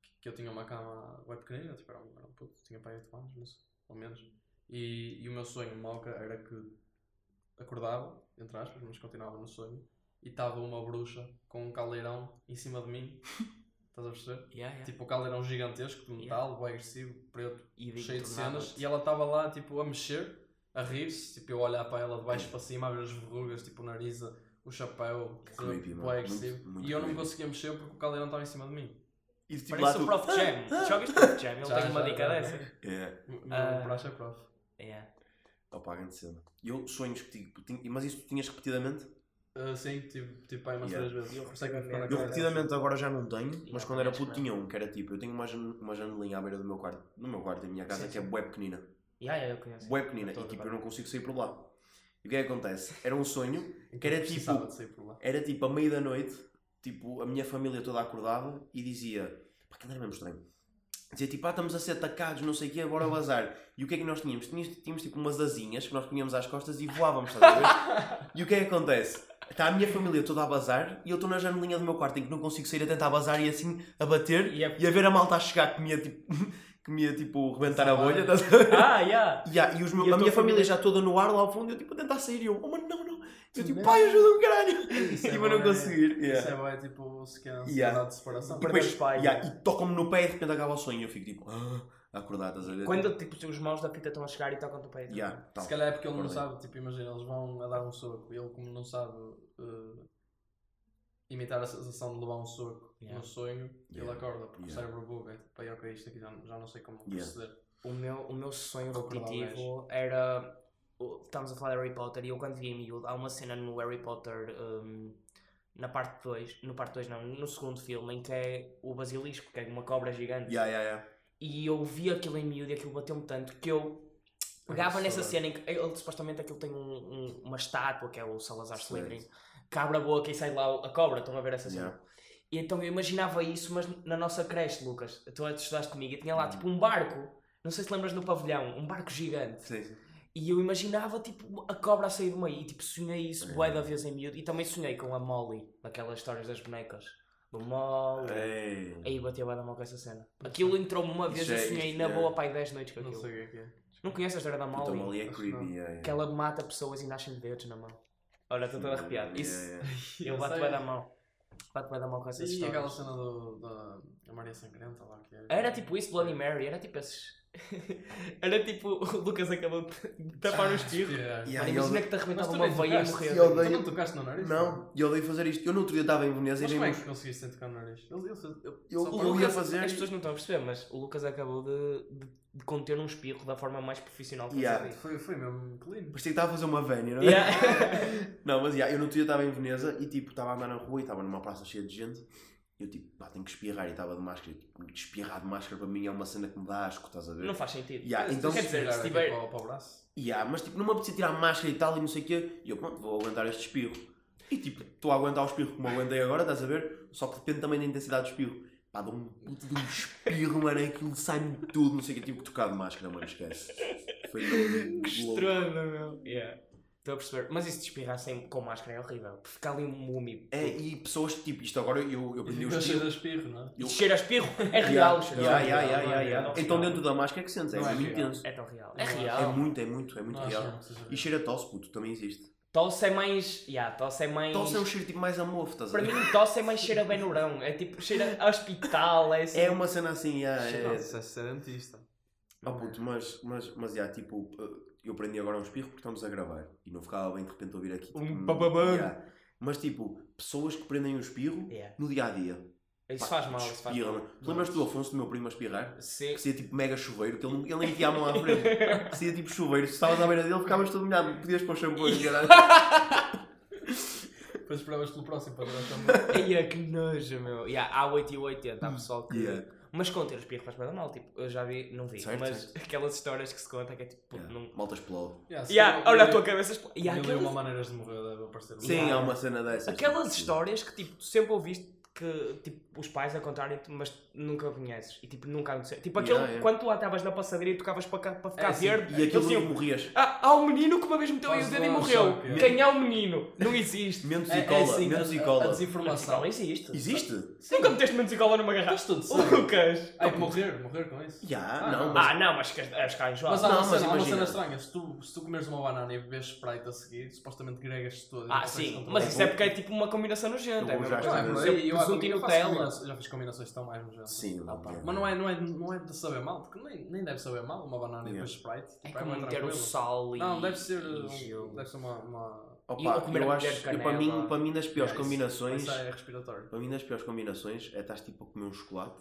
Que, que eu tinha uma cama bem pequenina, tipo, era um, era um puto, tinha pai 8 anos, mas, ou menos. E, e o meu sonho, moca, era que acordava, entre aspas, mas continuava no sonho, e estava uma bruxa com um caldeirão em cima de mim. Estás a perceber? Yeah, yeah. Tipo, o caldeirão gigantesco de metal, bem agressivo, preto, e cheio de cenas, e ela estava lá, tipo, a mexer, a rir-se, tipo, eu olhar para ela de baixo para cima, a ver as verrugas, tipo, o nariz, o chapéu, Que creepy, mano. Muito- agressivo, muito e eu não conseguia mexer porque o caldeirão estava em cima de mim. E tipo, Parece o tu- Prof. Jam. Já ouviste o Prof. Jam? Ele Já, tem uma já, dica dessa. É, O meu Ah. praxe é prof. É. opa, grande cena. E eu, sonhos que tipo, mas isso tu tinhas repetidamente? Ah, sim, tive, tive pai umas Yeah. três vezes. Eu é que Eu cabeça. repetidamente agora já não tenho, mas Yeah, quando era puto tinha um, que era tipo, eu tenho uma, uma janelinha à beira do meu quarto, no meu quarto, da minha casa, Sim, que é sim. bué pequenina. Yeah, yeah, eu conheço. Bué pequenina, e a tipo, eu não consigo sair por lá. E o que é que acontece? Era um sonho, que era tipo, era tipo a meio da noite, tipo, a minha família toda acordava e dizia, pá, aquilo era mesmo estranho. Dizia tipo, ah, estamos a ser atacados, não sei o quê, bora bazar. E o que é que nós tínhamos? Tínhamos, tínhamos tipo umas asinhas que nós punhamos às costas e voávamos, estás a ver? e o que é que acontece? Está a minha família toda a bazar e eu estou na janelinha do meu quarto em que não consigo sair a tentar bazar e assim a bater E é- e a ver a malta a chegar que me ia tipo, que me ia, tipo rebentar a bolha, estás a ver? Ah, yeah. Yeah, e os meus- E a a minha família família? já toda no ar lá ao fundo, eu tipo a tentar sair e eu, oh mano, não, não. Eu tipo, pai, ajuda-me, caralho. Isso é Tipo, eu não conseguir. Isso Yeah. é bem tipo sequer ansiedade Yeah. de separação. E depois, os pais, yeah, né? e tocam-me no pé e de repente acaba o sonho e eu fico tipo, ah, a acordar, estás a ver? Quando tipo, os maus da fita estão a chegar e tocam-te o peito. Yeah, tal. Se calhar é porque ele não sabe, tipo, imagina, eles vão a dar um soco e ele, como não sabe eh, imitar a sensação de levar um soco Yeah. no sonho, ele Yeah. acorda, porque Yeah. o cérebro buga. Tipo, aí, ok, isto aqui já, já não sei como Yeah. proceder. O meu, o meu sonho repetitivo era. Estamos a falar de Harry Potter e eu quando vi em miúdo, há uma cena no Harry Potter um, na parte 2, no parte 2 não, no segundo filme, em que é o basilisco, que é uma cobra gigante. Yeah, yeah, yeah. E eu vi aquilo em miúdo e aquilo bateu-me tanto que eu pegava nessa cena em que ele, supostamente aquilo tem um- um- uma estátua, que é o Salazar. Slytherin, que abre a boca e sai lá a cobra, estão a ver essa cena? Yeah. E então eu imaginava isso, mas na nossa creche, Lucas, tu estudaste comigo e tinha lá Hum. tipo um barco, não sei se lembras no pavilhão, um barco gigante. Sim, sim. E eu imaginava tipo a cobra a sair do meio e tipo sonhei isso É. bué da vez em miúdo e também sonhei com a Molly, daquelas histórias das bonecas. Do Molly. Ei. Aí bateu da mal com essa cena. Aquilo entrou-me uma vez e eu é- sonhei na é- boa pai 10 noites com Não aquilo. sei o que é que é. Não conheces a história da Então Molly? ali é que creepy. não. yeah, yeah. Que ela mata pessoas e nascem dedos na mão. Olha, estou todo arrepiado. Isso, yeah. eu bato bué da mão. Bato bué da mão com essas E histórias. aquela cena do, da Maria Sangrenta lá que é. Era tipo isso, Bloody Mary, era tipo esses. era tipo o Lucas acabou de tapar espirro. Yeah. Yeah, Mano, e imagina eu- que te arrebentava uma nem veia e morrer. Eu Tu dei- não tocaste no nariz? Não, e eu odeio fazer isto. Eu no outro dia estava em Veneza Mas e como é nem que conseguiste tocar no nariz? Eu- o Lucas- Lucas, fazer as pessoas não estão a perceber, mas o Lucas acabou de, de, de conter um espirro da forma mais profissional que Yeah. Foi, foi mesmo clean. Parecia que estava a fazer uma vénia, não é? Yeah. Não, mas yeah, eu no outro dia estava em Veneza e tipo, estava a andar na rua e estava numa praça cheia de gente Eu tipo, pá, tenho que espirrar e estava de máscara. Tipo, espirrar de máscara para mim é uma cena que me dá asco, estás a ver? Não faz sentido. Yeah, então, quer dizer, se tiver- para, o- braço. Yeah, mas tipo, não me apetecia tirar a máscara e tal e não sei o quê. E eu, pronto, vou aguentar este espirro. E tipo, estou a aguentar o espirro como aguentei agora, estás a ver? Só que depende também da intensidade do espirro. Pá, dá um puto de um espirro, mano, aquilo sai-me tudo, não sei o quê. Tive que tocar de máscara, mano, esquece. Foi Que estranho, meu. Yeah. Estou a perceber. Mas isso de espirrar sem, com máscara é horrível. Fica ali um úmido. É, e pessoas, tipo, isto agora eu, eu aprendi E o fica cheio de espirro. não é? E cheira a espirro. É real. Yeah, yeah, a yeah, espirro. yeah, é yeah, real. Então dentro da máscara é que sentes, é é muito intenso. É tão real. É é. É real. muito, é muito, é muito Não acho real. que E real. cheira a tosse, puto, também existe. Tosse é mais. Yeah, tosse é mais. Tosse é um cheiro tipo mais a mofo, estás a Para mim, tosse é mais cheira bem no rão. É tipo cheira a hospital. É, assim. É uma cena assim, yeah, é, Nossa, é ser dentista. Oh puto, mas, mas, mas já, tipo, uh, eu aprendi agora um espirro porque estamos a gravar e não ficava bem de repente ouvir aqui. Tipo, Um bababam. yeah. Mas tipo, pessoas que prendem o espirro Yeah. no dia a dia. Isso faz mal. Isso faz mal. Tu lembras do Afonso, do meu primo, a espirrar? Sim. Que seria tipo mega chuveiro, que ele, ele nem tinha a mão à frente. Que seria tipo chuveiro. Se estavas à beira dele, ficavas todo molhado. Podias pôr shampoo e caralho. Depois esperavas pelo próximo para tirar também. Eia, que nojo, meu. Yeah, há 8 e 80, há pessoal que. Yeah. Mas conter o espirro faz bem mal. Tipo, eu já vi, não vi, Certo, mas certo. aquelas histórias que se conta que é tipo. Yeah. Não... Malta explode. Yeah, Yeah, eu- olha a tua cabeça. expl- Mil Yeah, e aquelas- uma maneiras de morrer deve aparecer. Sim, há uma cena dessas. Aquelas histórias que tipo, tu sempre ouviste que tipo, os pais a contarem-te, mas nunca conheces. E tipo, nunca aconteceu. Tipo, aquele, Yeah, yeah. quando tu lá estavas na passadeira e tocavas para, cá, para ficar É, sim. verde, E aquilo diziam, morrias. ah, há um menino que uma vez meteu aí o dedo e um morreu. choque, é. Quem é o menino? Não existe. Mentos É, e é cola. assim, Mentos a, e a cola. desinformação. Não existe. Existe? Nunca meteste menos e cola numa garrafa. Estás tudo. Lucas. Ai, morrer, morrer com isso. Já, Ah, não, mas Ah, não, mas que as, as caras Mas há Não, uma, mas cena, há uma cena estranha. Se tu, se tu comeres uma banana e bebes Sprite a seguir, supostamente e não Ah, sim, mas isso é porque é tipo uma combinação nojenta. É a Não, é combinações- já fiz combinações tão mais nojentas. Sim, Ah, pá. Mas não é, não, é, não é de saber mal, porque nem, nem deve saber mal uma banana e depois Sprite. É Tipo, como bem meter o sal e. Não, deve ser, e um- deve ser uma. uma... Opa, E eu acho, eu, para, mim, para mim das piores combinações, Isso é respiratório. para mim das piores combinações é estás tipo a comer um chocolate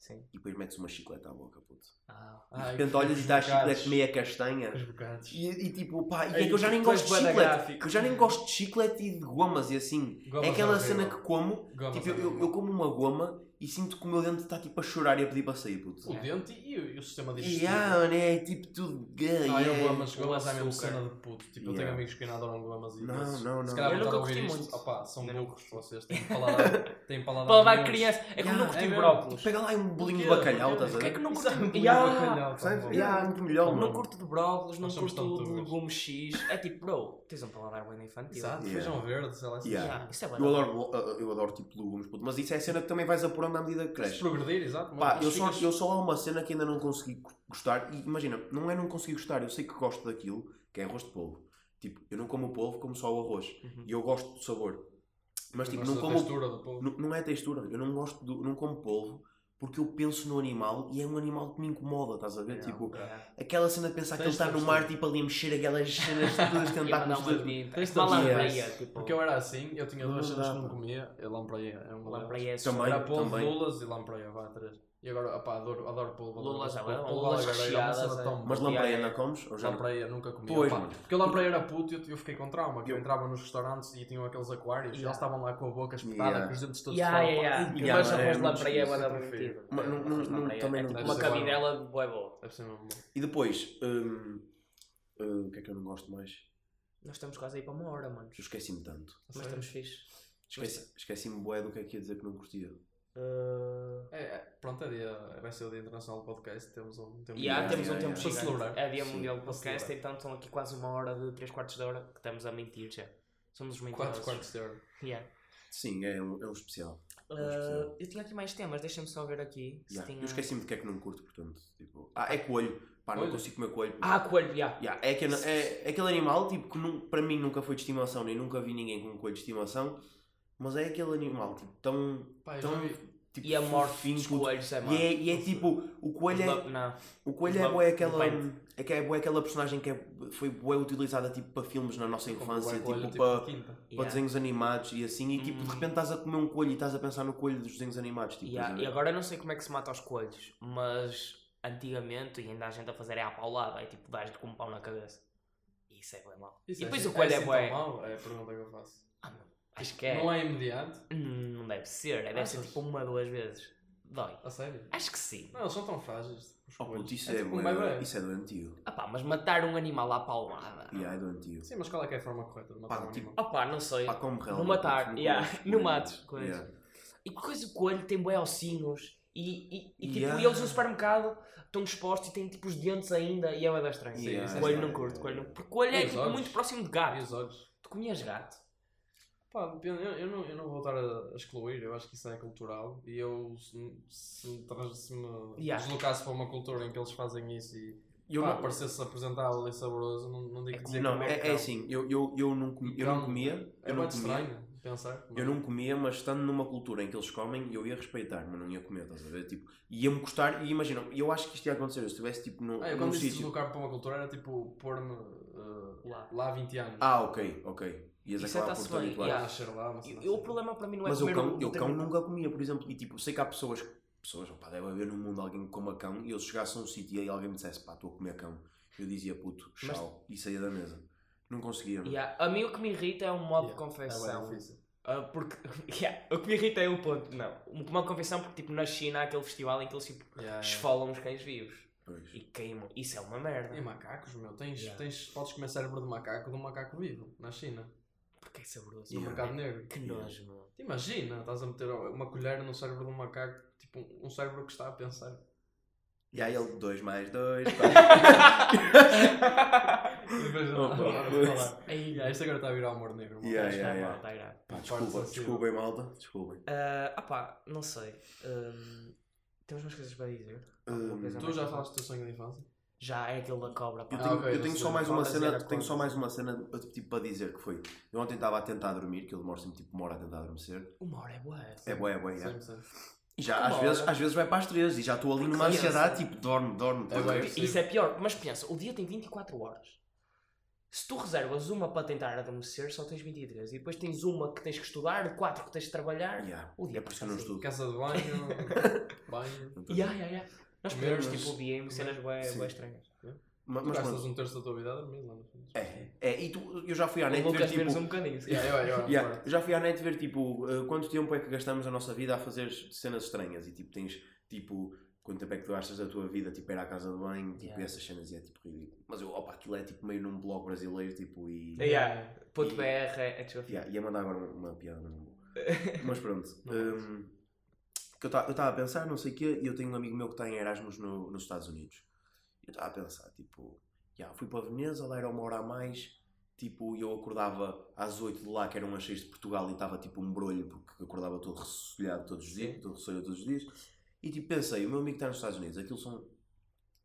Sim. e depois metes uma chiclete à boca, puto. Ah. E de Ai, repente que olhas e está a chiclete meia castanha. Os bocados. E, e tipo, pá, e é que eu já nem gosto de chiclete. gráfico. Eu já nem gosto de chiclete e de gomas e assim. Gomas é aquela cena que como, Gomas tipo, eu, eu como uma goma e sinto que o meu dente está tipo a chorar e a pedir para sair, puto. O dente e, o- e o sistema digestivo. E ah, mano, é tipo tudo gay. Ah, eu é. gomas, gomas é mesmo cena de puto. Tipo, eu tenho Yeah. amigos que ainda adoram gomas e Não, não, não. Se calhar Eu nunca curti isto. muito. Opá, são burros vocês. Têm paladar, têm paladar Para dar imenso. criança. É como Yeah, não é curti mesmo. brócolis. Pega lá um bolinho de bacalhau, estás a ver? que não é curto? muito Yeah. bom bacalhau, tá Sabes? Yeah, muito melhor, Não curto de brócolis, não curto de legumes X. É tipo, bro, tens um paladar bem infantil. Exato, Yeah. feijão verde, sei lá. Yeah. Yeah, Isso é Eu bem adoro, eu adoro tipo legumes, puto. Mas isso é a cena que também vais apurando à medida que cresces. progredir, exato. Pá, eu só há uma cena que ainda não consegui gostar. E imagina, não é não conseguir gostar, eu sei que gosto daquilo, que é arroz de polvo. Tipo, eu não como o polvo, como só o arroz. Uhum. E eu gosto do sabor. Mas tipo, não como. textura do polvo. Não, não é textura, eu não gosto do, não como polvo porque eu penso no animal e é um animal que me incomoda, estás a ver? Yeah, tipo, Yeah. aquela cena de pensar que ele Tens está no mar, tipo ali a mexer aquelas cenas todas, tentar mandar com os uma dedos. vida. Tens de lampreia, tipo. Porque eu era assim, eu tinha duas Não cenas que não comia. Lampreia é um Lampreia é Também. Era polvo, lulas e lampreia, vá, três. E agora, opá, adoro, adoro polvo. adoro Lulas é lulas alagareiro é uma recheadas, cena é. tão Mas boa. lampreia não comes? Ou já não? Lampreia nunca comia. Pois, opá. Porque a lampreia era puto e eu, eu fiquei com trauma. Que eu entrava nos restaurantes e tinham aqueles aquários e eles estavam lá com a boca espetada, Yeah. com os dentes todos Yeah, fora. yeah, yeah. Mas arroz é de lampreia é da Arroz de não- não- lampreia também é não tipo uma ser bom. cabidela bué boa. Deve ser mesmo bom. E depois, hum, hum, o que é que eu não gosto mais? Nós estamos quase aí para uma hora, mano. Eu esqueci-me tanto. Mas estamos fixe. Esqueci- Esqueci-me bué do que é que ia dizer que não curtia. Uh... É, é, pronto, é dia, vai ser o Dia Internacional do Podcast. Temos um tempo Yeah, temos um tempo. Para celebrar. É dia mundial do podcast, então estão aqui quase uma hora de 3 quartos de hora que estamos a mentir já. Somos os mentirosos. 4 quartos de hora. Yeah. Sim, é um, é um especial. Uh, especial. eu tinha aqui mais temas, deixa-me só ver aqui. se Yeah. tinha- Eu esqueci-me de que é que não curto, portanto. Tipo... Ah, é coelho. Pá, não Coelho? consigo comer coelho. Ah, coelho, yeah. Yeah, é, aquele, é, é aquele animal tipo, que nu- para mim nunca foi de estimação, nem nunca vi ninguém com um coelho de estimação, mas é aquele animal tipo, tão, Pá, tão tipo, E a morte dos coelhos é E má. é, e é tipo, o coelho é, Não. o coelho é, bué aquela, é, que é bué aquela personagem que é, foi bué utilizada tipo, para filmes na nossa infância, Como o tipo, para, quinta. para Yeah. desenhos animados e assim, e tipo, de Hum. repente estás a comer um coelho e estás a pensar no coelho dos desenhos animados. Tipo, Yeah, a E agora eu não sei como é que se mata os coelhos, mas antigamente, e ainda há gente a fazer é à paulada, é tipo, dás-lhe com um pau na cabeça. E isso é bem mau. Isso E é depois assim- o coelho é assim bué. tão mau? É a pergunta que eu faço. Ah, meu, Acho que é. Não é imediato? Hum, Não deve ser, é, deve ser Achas? tipo uma, duas vezes. Dói. A sério? Acho que sim. Não, eles são tão frágeis. os Oh, coelhos. puto, isso é é, tipo um bué- bebê. isso é doentio. Ah pá, mas matar um animal à paulada. Yeah, é doentio. Sim, mas qual é que é a forma correta de matar Pá, um tipo, animal? Ah pá, não sei. Pá, como Não realmente, matar, tipo, yeah, coelho, não mates, coelho. Yeah. E que coisa o coelho tem bué ossinhos e, e, e tipo, Yeah. eles no supermercado estão dispostos e têm tipo os dentes ainda e é bué da estranho. Sim, isso é coelho estranho. não curto, coelho não. Porque coelho é E os tipo, olhos? muito próximo de E gato. os olhos? Tu comias gato? Pá, depende, eu, eu, não, eu não vou estar a, a excluir, eu acho que isso é cultural e eu se, se, se me Yeah. deslocasse para uma cultura em que eles fazem isso e Eu pá, não- parecesse apresentável e saboroso, não, não digo É dizer Não, que é, é cão. assim, eu, eu, eu, não, comi- eu não Cão comia, É eu não muito comia, estranho pensar. eu não comia, mas estando numa cultura em que eles comem, eu ia respeitar, mas não ia comer, estás a ver? Tipo, ia-me gostar, e imagina, eu acho que isto ia acontecer, se estivesse tipo num, Ah, eu quando disse deslocar para uma cultura era tipo pôr-me uh, Lá. lá há 20 anos. Ah, ok, ok. Ias Isso acabar está-se por te bem, E, e o sei. problema para mim não é Mas eu comer cão, o eu cão nunca comia, por exemplo, e tipo, sei que há pessoas, pessoas, opá, deve haver no mundo alguém que coma cão, e eu se chegasse a um sítio e aí alguém me dissesse, pá, estou a comer cão, eu dizia, puto, Mas- tchau, e saía da mesa. Não conseguia. não. Yeah, A mim o que me irrita é um modo de Yeah, confecção. É bem difícil. Ah, porque yeah, o que me irrita é o ponto. Não, o modo de confecção porque tipo na China há aquele festival em que eles tipo Yeah, yeah. esfolam os cães vivos Pois. e queimam. Isso é uma merda. E macacos, meu, tens, Yeah. tens, podes comer cérebro de macaco de um macaco vivo, na China, Porque é saboroso. no mercado negro. Que nojo, meu. Imagina, estás a meter uma colher no cérebro de um macaco, tipo um cérebro que está a pensar. E aí ele, dois mais dois, Depois Opa, falar. Aí, isto agora está a virar humor negro. Yeah, yeah, yeah. mal, tá grave. Pá, desculpa, desculpem malta, desculpem. Ah, ah pá, não sei. Hum, temos umas coisas para dizer. Coisa Tu mais já falaste do teu sonho de infância? Já é aquele da cobra. Pá. Eu Ah, tenho, ok, eu tenho só mais uma Fala, cena, tenho só mais uma cena tipo para dizer que foi. Eu ontem estava a tentar dormir, que eu demoro sempre tipo uma hora a tentar adormecer. Uma hora é boa. É boa, é boa, é. E já às vezes, às vezes vai para as três e já estou ali numa ansiedade, tipo, dorme, dorme. possível. Isso é pior, mas pensa, o dia tem 24 horas. Se tu reservas uma para tentar adormecer, só tens 23. E depois tens uma que tens que estudar, quatro que tens que trabalhar. Yeah. O dia É por isso que eu não passa estudo. Casa de banho, banho. Não estou a Nós mas- tipo o dia em cenas Sim. bué estranhas. Ma- Tu Mas, gastas pronto. um terço da tua vida a dormir lá no fundo. É, é, e tu, eu já fui à net ver tipo. um bocadinho. se Yeah, eu, eu, eu, Yeah, eu já fui à net ver tipo uh, quanto tempo é que gastamos a nossa vida a fazer cenas estranhas e tipo tens tipo quanto tempo é que tu gastas da tua vida tipo ir à casa de banho tipo Yeah. e essas cenas e é tipo ridículo mas eu opa aquilo é tipo meio num blog brasileiro tipo e Ya, Ponto E- BR é desculpa. yeah, ia mandar agora uma, uma piada mas não vou mas pronto um, que eu estava a pensar não sei o quê e eu tenho um amigo meu que está em Erasmus no, nos Estados Unidos eu estava a pensar tipo yeah, fui para Veneza lá era uma hora a mais Tipo, eu acordava às 8 de lá, que eram as 6 de Portugal, e estava tipo um brolho, porque acordava todo ressolhado todos os dias, todo ressolhado todos os dias. E tipo, pensei, o meu amigo está nos Estados Unidos, aquilo são,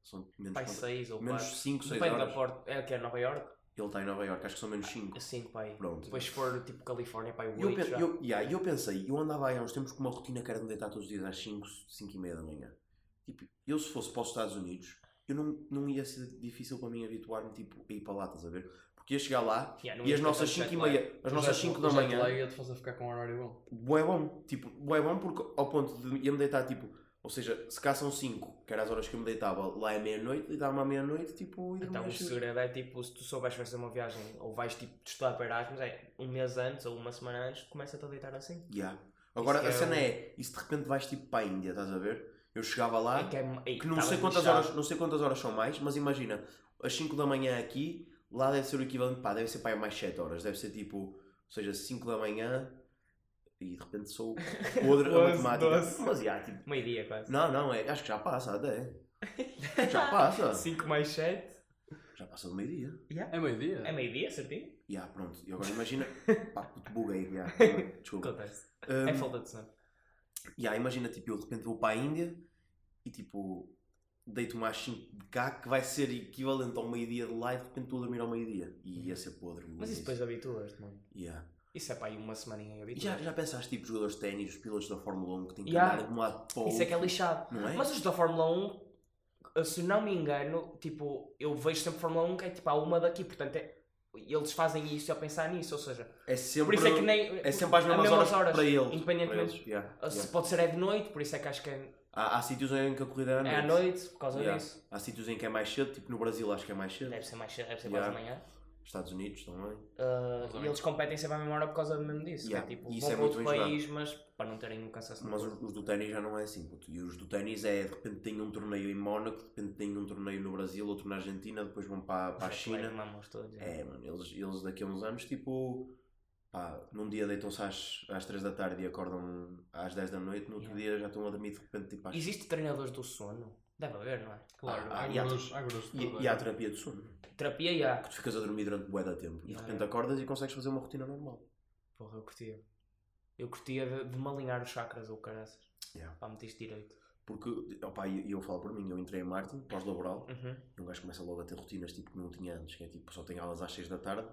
são menos, Pai quanto- 6 ou menos 4. 5, 6 Depende da horas. porta. É que é Nova York? Ele está em Nova York, acho que são menos 5. 5 pai. Pronto. Depois se for tipo Califórnia, pai E eu, 8 pe- já. eu, yeah, eu pensei, eu andava aí há uns tempos com uma rotina que era de me deitar todos os dias às 5, 5 e meia da manhã. Tipo, eu se fosse para os Estados Unidos, eu não, não ia ser difícil para mim habituar-me tipo, a ir para lá, estás a ver? Porque ia chegar lá Yeah, e ia as nossas tanto 5 e meia, as nossas 5 da manhã, lag ia-te fazer ficar com um horário bom. bué bom, tipo, bué bom porque ao ponto de ia-me deitar tipo, ou seja, se cá são 5, que eram as horas que eu me deitava, lá é meia-noite, deitava-me à meia-noite, tipo, e Então o segredo é tipo, se tu souberes fazer uma viagem ou vais tipo estudar para Erasmus, é um mês antes ou uma semana antes, começa-te a deitar assim. Yeah. Agora Isso a é cena o- é, e se de repente vais tipo para a Índia, estás a ver? Eu chegava lá, É que, é, ei, que não sei quantas lixado. horas, não sei quantas horas são mais, mas imagina, às 5 da manhã aqui, lá deve ser o equivalente, pá, deve ser para aí mais 7 horas, deve ser tipo, ou seja, 5 da manhã e de repente sou podre a matemática. Mas já, tipo, Meio-dia quase. não, não, é, acho que já passa até. Já passa. 5 mais 7. Já passa do meio-dia. É meio-dia? É meio-dia, certinho? Já, pronto. E agora imagina, pá, puto, buguei, já, desculpa. Acontece. Um, É falta de sono. Yeah, imagina, tipo, eu de repente vou para a Índia e tipo, deito-me às 5 de cá, que vai ser equivalente ao meio-dia de lá e de repente estou a dormir ao meio-dia. E ia ser podre. Mas isso depois habituas-te, mano. Yeah. Isso é para aí uma semaninha em E habituas. já, já pensaste, tipo, jogadores de ténis, os pilotos da Fórmula 1 que têm que Yeah. andar de um lado para o Isso é que é lixado. Não é? Mas os da Fórmula 1, se não me engano, tipo, eu vejo sempre Fórmula 1 que é tipo, há uma daqui, portanto é, eles fazem isso a pensar nisso, ou seja, É sempre, por isso é que nem. é sempre às mesmas, mesmas horas, para eles. Independentemente. para eles. Yeah, Se yeah. pode ser é de noite, por isso é que acho que é, Há, há sítios em que a corrida é à noite. é à noite, por causa Yeah. disso. Há sítios em que é mais cedo, tipo no Brasil acho que é mais cedo. Deve ser mais cedo, deve ser Yeah. quase de manhã. Estados Unidos também. Uh, e eles competem sempre à mesma hora por causa mesmo disso. Yeah, que é tipo, e vão isso é para outro muito país, mas para não terem um cansaço. Mas os, os do ténis já não é assim, puto. E os do ténis é, de repente tem um torneio em Mónaco, de repente tem um torneio no Brasil, outro na Argentina, depois vão para, para a China. É, mano, eles, eles daqui a uns anos, tipo, pá, num dia deitam-se às, às 3 da tarde e acordam às 10 da noite, no outro Yeah. dia já estão a dormir de repente, tipo, às... Existe treinadores do sono? Deve haver, não é? Claro, Ah, há e há- gurus, há de E, e há é. terapia de sono. Terapia e há. Que tu ficas a dormir durante bué da tempo. E de repente acordas e consegues fazer uma rotina normal. Porra, eu curtia. Eu curtia de, de me alinhar os chakras ou caraças. Yeah. Para meter isto direito. Porque, opá, e eu, falo por mim, eu entrei em marketing, pós-laboral, Uhum. e um gajo começa logo a ter rotinas tipo que não tinha antes, que é tipo, só tem aulas às 6 da tarde,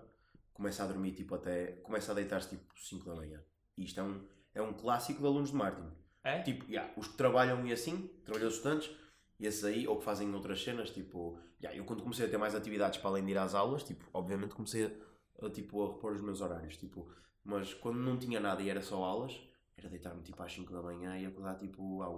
começa a dormir tipo até, começa a deitar-se tipo 5 da manhã. E isto é um, é um clássico de alunos de marketing. É? Tipo, yeah, os que trabalham e assim, trabalhadores estudantes, esses aí, ou que fazem outras cenas, tipo, yeah, eu quando comecei a ter mais atividades para além de ir às aulas, tipo, obviamente comecei a, a, tipo, a repor os meus horários, tipo, mas quando não tinha nada e era só aulas, era deitar-me tipo às 5 da manhã e acordar tipo à 1.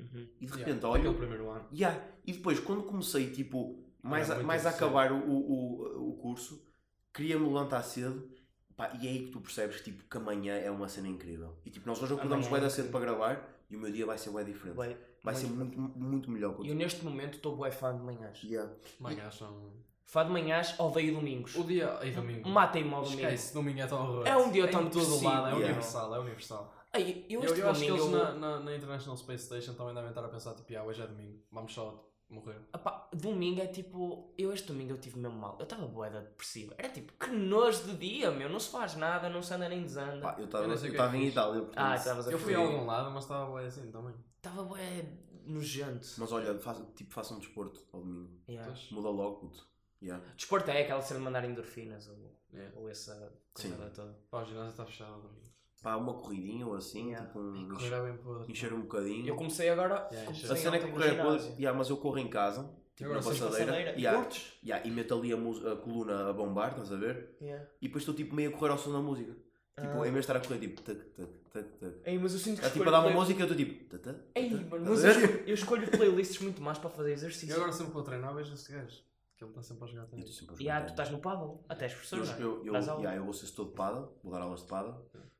Uhum. E de Yeah, repente, Aquele olho, primeiro ano. Yeah. E depois, quando comecei, tipo, mais, a, mais a acabar o, o, o curso, queria-me levantar cedo, pá, e é aí que tu percebes que, tipo, que amanhã é uma cena incrível. E, tipo, nós hoje acordamos é da cedo para gravar, e o meu dia vai ser bué diferente. Bué- vai ser muito- muito, melhor. Eu neste momento estou bué fã de manhãs. Yeah. Manhãs são. Fã de manhãs, odeio domingos. O dia. Aí domingo. Matem-me ao domingo. Esquece, domingo é tão horroroso. É um dia tão todo lado, é Yeah. universal, é universal. Ei, eu Eu, eu acho que eles eu- na, na, na International Space Station também devem estar a pensar, tipo, ah, hoje é domingo, vamos só morrer. Epá, domingo é tipo. Eu este domingo eu tive mesmo mal. Eu estava boeda depressiva. Era tipo, que nojo de dia, meu. Não se faz nada, não se anda nem desanda. Pá, eu estava é em. Itália, portanto, Ah, estavas a Eu fui a algum lado, mas estava bem assim também. Estava bué nojento. Mas olha, faça, tipo, faça um desporto ao domingo. Yeah. Muda logo, puto. Yeah. Desporto é aquela cena de mandar endorfinas ou, Yeah. ou essa coisa toda. Pá, o ginásio está fechado ao domingo. Pá, uma corridinha ou assim, Yeah. tipo, um, Correr é bem podre. encher um bocadinho. Eu comecei agora. Yeah, comecei A cena é que correr é. Yeah, mas eu corro em casa, tipo, Agora na passadeira. passadeira e Yeah. e meto ali a, a coluna a bombar, estás a ver? Yeah. E depois estou tipo meio a correr ao som da música. Tipo, Ah. em vez de estar a correr tipo tac, tac, tac, tac. Ei, mas eu sinto que É tipo a dar uma música e eu estou tipo. tac, tac, Ei, mano, mas eu escolho, eu escolho playlists muito mais para fazer E exercício. agora sempre que vou treinar vejo esse gajo. Que ele está sempre a jogar E eu a E ah, jogar tu estás no paddle, até és professor, Eu, não é? eu, eu, yeah, eu vou ser setor de paddle, vou dar aulas de paddle,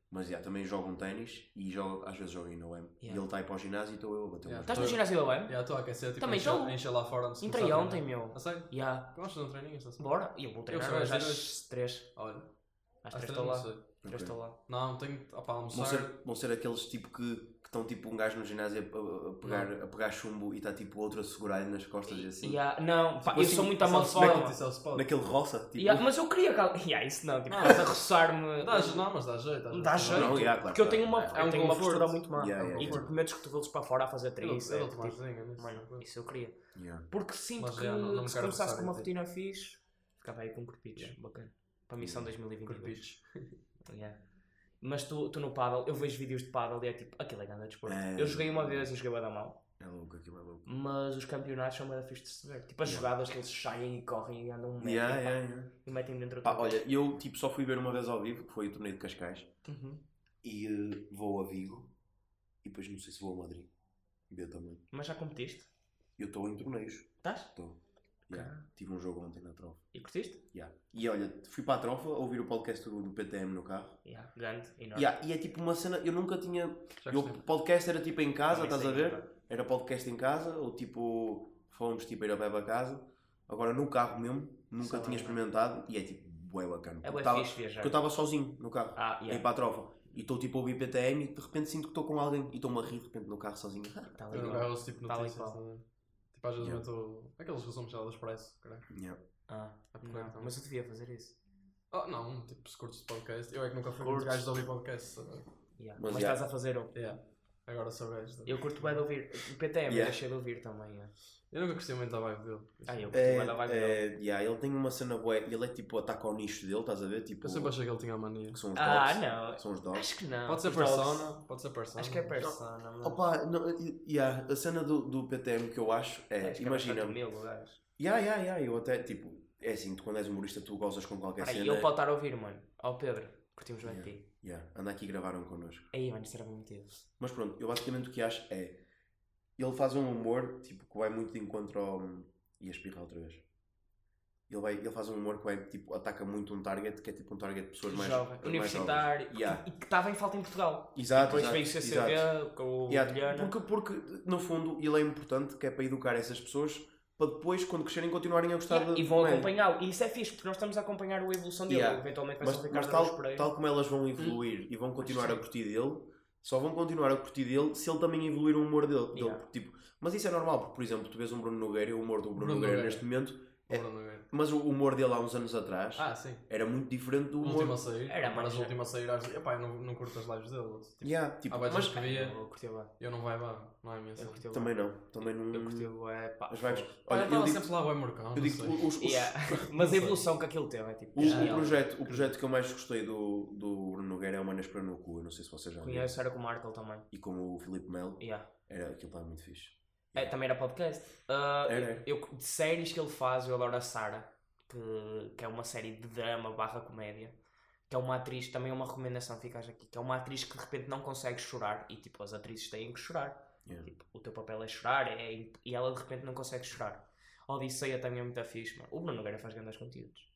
mas yeah, também jogo um ténis e jogo, às vezes jogo em OM. E Yeah. ele está aí para o ginásio e estou eu a bater Yeah. uma Estás no ginásio da UEM? Já estou a aquecer, tipo, Também encher, estou. encher lá fora Entrei a ontem, meu. A sério? Ya. Vamos fazer um treininho esta semana? Bora. E eu vou treinar hoje às 3. Olha, Às às 3 três estou lá. Sei. 3 Ok. estou lá. Não, tenho que opá, Vão almoçar. ser, vão ser aqueles tipo que, estão tipo um gajo no ginásio a, a- a pegar, a pegar chumbo e está tipo outro a segurar-lhe nas costas e assim. Ya, Não, pá, Tipo eu assim, sou muito Isso o mal spot, forma. isso é. Naquele roça, tipo. Ya, Mas eu queria que. Ya, isso não. Tipo, Não. estás a roçar-me. Dá, não, mas dá jeito. Dá vezes. jeito. Não, ya, claro, Porque eu tenho uma. É eu um tenho uma conforto. postura muito má. Yeah, yeah, E yeah. tipo, metes os cotovelos para fora a fazer tríceps. eu é, tipo. Mano, isso eu queria. Yeah. Porque sinto Mas que se começasse com uma rotina fixe, ficava aí com corpitos. Bacana. Para a missão 2022. Yeah. Mas tu, tu no paddle, eu vejo vídeos de paddle e é tipo, aquilo é grande desporto. É. Eu joguei uma vez e joguei bué da mal. É louco, aquilo é louco. Mas os campeonatos são bem fixe de se ver. Tipo as Yeah. jogadas que eles saem e correm e andam um metro Yeah, e, pá, yeah, yeah. e metem dentro do olha, eu tipo só fui ver uma vez ao vivo, que foi o torneio de Cascais, Uhum. e eh, vou a Vigo, e depois não sei se vou a Madrid. Ver também. Mas já competiste? Eu estou em torneios. Estás? Estou. Yeah. Tive um jogo ontem na trofa. E curtiste? Yeah. E olha, fui para a trofa a ouvir o podcast do, do PTM no carro. Yeah. Grande, enorme. Yeah, e é tipo uma cena, eu nunca tinha. Gostei. podcast era tipo em casa, estás a ver? cara. Era podcast em casa, ou tipo, fomos tipo ir a bebe a casa. Agora no carro mesmo, nunca Sei lá, tinha experimentado e é tipo, bué bacana. É tava- fixe viajar. Porque eu estava sozinho no carro, Ah, yeah. para a trofa. E estou tipo a ouvir PTM e de repente sinto que estou com alguém e estou-me a rir de repente no carro sozinho. Tá Eu não legal. gosto tipo Tá notícias. Tipo, às vezes Yeah. meto aqueles resumos já do Expresso, caralho. Yeah. Ah, É não, mas eu devia fazer isso. Oh, não, tipo, se curtes podcast. Eu é que nunca fui Curtes? gajo de ouvir podcast. sabe? Yeah. Mas Mas, yeah. estás a fazer um. Yeah. Agora sou gajo. de- Eu curto bem de ouvir. O PTM, Yeah. deixei de ouvir também. yeah. Eu nunca gostei muito da vibe dele. Ah, eu curto É, da vibe dele. é, yeah, ele tem uma cena bué, ele é tipo ataca ao nicho dele, estás a ver? Tipo, Eu sempre achei que ele tinha a mania. que são os Ah, dogs. não. São os dogs. Acho que não. Pode ser Os dogs- persona, pode ser persona. Acho que é persona, mas... Opa, não, yeah, a cena do, do PTM que eu acho é, Acho que imagina, É gajo. yeah, yeah, yeah, eu até, tipo, é assim, tu quando és humorista tu gozas com qualquer Peraí, cena. ele pode estar a ouvir, mano. Ó Pedro, curtimos bem de Yeah. ti. Yeah, anda aqui e gravaram connosco. Aí, mano, isso era bem metido. Mas pronto, eu basicamente o que acho é, ele faz um humor, tipo, que vai muito de encontro ao... ia espirrar outra vez. Ele, vai, ele faz um humor que vai, tipo, ataca muito um target, que é tipo um target de pessoas mais Jovem, mais universitário, jovens. Yeah. e que estava em falta em Portugal. Exato, Depois exato, veio o CCV com o Guilherme. porque, porque, no fundo, ele é importante, que é para educar essas pessoas, para depois, quando crescerem, continuarem a gostar Yeah, de e vão acompanhá-lo. E isso é fixe, porque nós estamos a acompanhar a evolução dele. Yeah. Eventualmente vai Mas, mas tal, tal como elas vão evoluir e vão continuar a curtir dele, só vão continuar a curtir dele se ele também evoluir o humor dele. dele. Yeah. Tipo, mas isso é normal, porque, por exemplo, tu vês um Bruno Nogueira e o humor do Bruno, Bruno Nogueira, Nogueira. neste momento, Nogueira. mas o humor dele há uns anos atrás Ah, sim. era muito diferente do humor. último a sair. Era mais- o último a sair. às vezes- Epá, eu não, não curto as lives dele. Tipo, Yeah, tipo, Há mas que via. Eu curti. Eu não vai lá. Não é a bué. também não. Também não. Eu curti bué, pá. As vibes. Olha, eu estava digo, sempre lá o Morcão. eu digo os, os, Yeah. Mas a evolução que aquilo teve é tipo. o, o projeto, o projeto que eu mais gostei do, do Bruno Nogueira é o Manas para no cu. Eu não sei se vocês já viram. Conheço, era com o Markle também. E com o Filipe Melo. Yeah. Era, aquilo estava muito fixe. É, também era podcast. Ah, Era, era. eu, de séries que ele faz, eu adoro a Sara, que, que é uma série de drama barra comédia. Que é uma atriz, também é uma recomendação, ficas aqui, que é uma atriz que de repente não consegue chorar e tipo, as atrizes têm que chorar. Yeah. Tipo, o teu papel é chorar é, e ela de repente não consegue chorar. Odisseia também é muito fixe, mano. O Bruno Nogueira faz grandes conteúdos.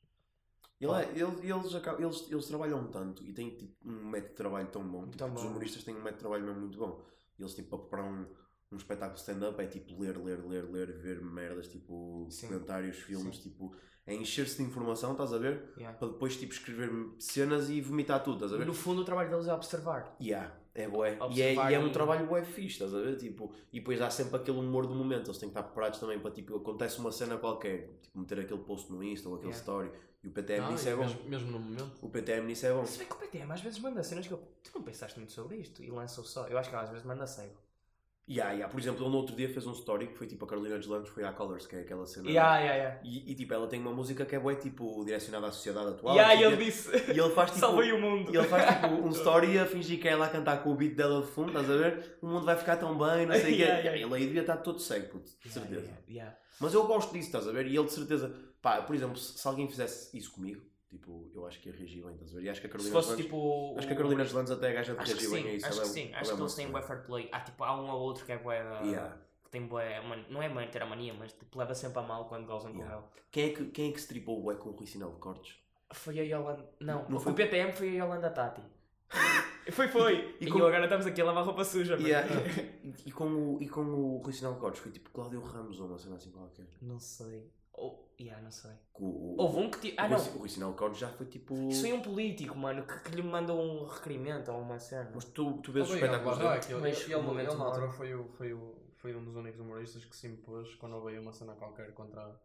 Ele é- ele- eles, acabam- eles, eles trabalham tanto e têm tipo, um método de trabalho tão bom. Tipo, Tão Os bom. humoristas têm um método de trabalho mesmo muito bom. Eles, tipo, para preparar um, um espetáculo stand-up é tipo ler, ler, ler, ler, ver merdas, tipo, Sim. comentários, filmes, Sim. tipo, é encher-se de informação, estás a ver? Yeah. Para depois, tipo, escrever cenas e vomitar tudo, estás a ver? No fundo, o trabalho deles é observar. Yeah, é bué. E é, e é um trabalho bué fixe, estás a ver? Tipo, e depois há sempre aquele humor do momento, eles têm que estar preparados também para, tipo, acontece uma cena qualquer, tipo, meter aquele post no Insta ou aquele Yeah. story. E o PTM Não, nisso é bom. mesmo, mesmo no momento. O PTM nisso é bom. Se bem que o PTM às vezes manda cenas que eu. Tu não pensaste muito sobre isto e lançou só. Eu acho que às vezes manda cego. Yeah, yeah. Por exemplo, ele no outro dia fez um story que foi tipo a Carolina Deslandes foi à Colors, que é aquela cena. Yeah, yeah, yeah. E, e, tipo, ela tem uma música que é boa, tipo, direcionada à sociedade atual. Yeah, e ele disse. E ele faz tipo. Salvei o mundo. E ele faz tipo um story a fingir que é ela a cantar com o beat dela de fundo, estás a ver? O mundo vai ficar tão bem, não sei o quê. Yeah, yeah. Ele aí devia estar todo cego, puto, de Yeah, certeza. yeah, yeah. Mas eu gosto disso, estás a ver? E ele de certeza, pá, por exemplo, se alguém fizesse isso comigo, tipo, eu acho que ia reagir bem, estás a ver? E acho que a Se Carolina fosse Deslandes, tipo. acho que a Carolina Deslandes até é gaja de Acho reagir bem a isso. acho ela que é- sim. ela Acho é que eles têm bué fair play. Há tipo, há um ou outro que é bué. Yeah. Que tem bué. man- Não é ter a mania, mas tipo, leva sempre a mal quando gozam com Yeah. ele. Quem é que, quem é que se tripou o bué com o Rui Sinal de Cortes? Foi a Yolanda. Não, Não o foi- PTM foi a Yolanda Tati. foi, foi. E E, como- eu agora estamos aqui a lavar roupa suja. Yeah, e, e, com o, e com o Rui Sinal de Cortes foi tipo Cláudio Ramos ou uma cena assim qualquer. Não sei. Yeah, não sei. O, Houve um que. ti- Ah, o não. Rui, o Rui Sinal Cortes já foi tipo. Isso foi um político, mano, que, que lhe mandou um requerimento ou uma cena. Mas tu, tu vês os espetáculos lá, dele? que ele, Mas ele, o ele, momento ele na altura foi, o, foi, o, foi um dos únicos humoristas que se impôs quando houve aí uma cena qualquer contra,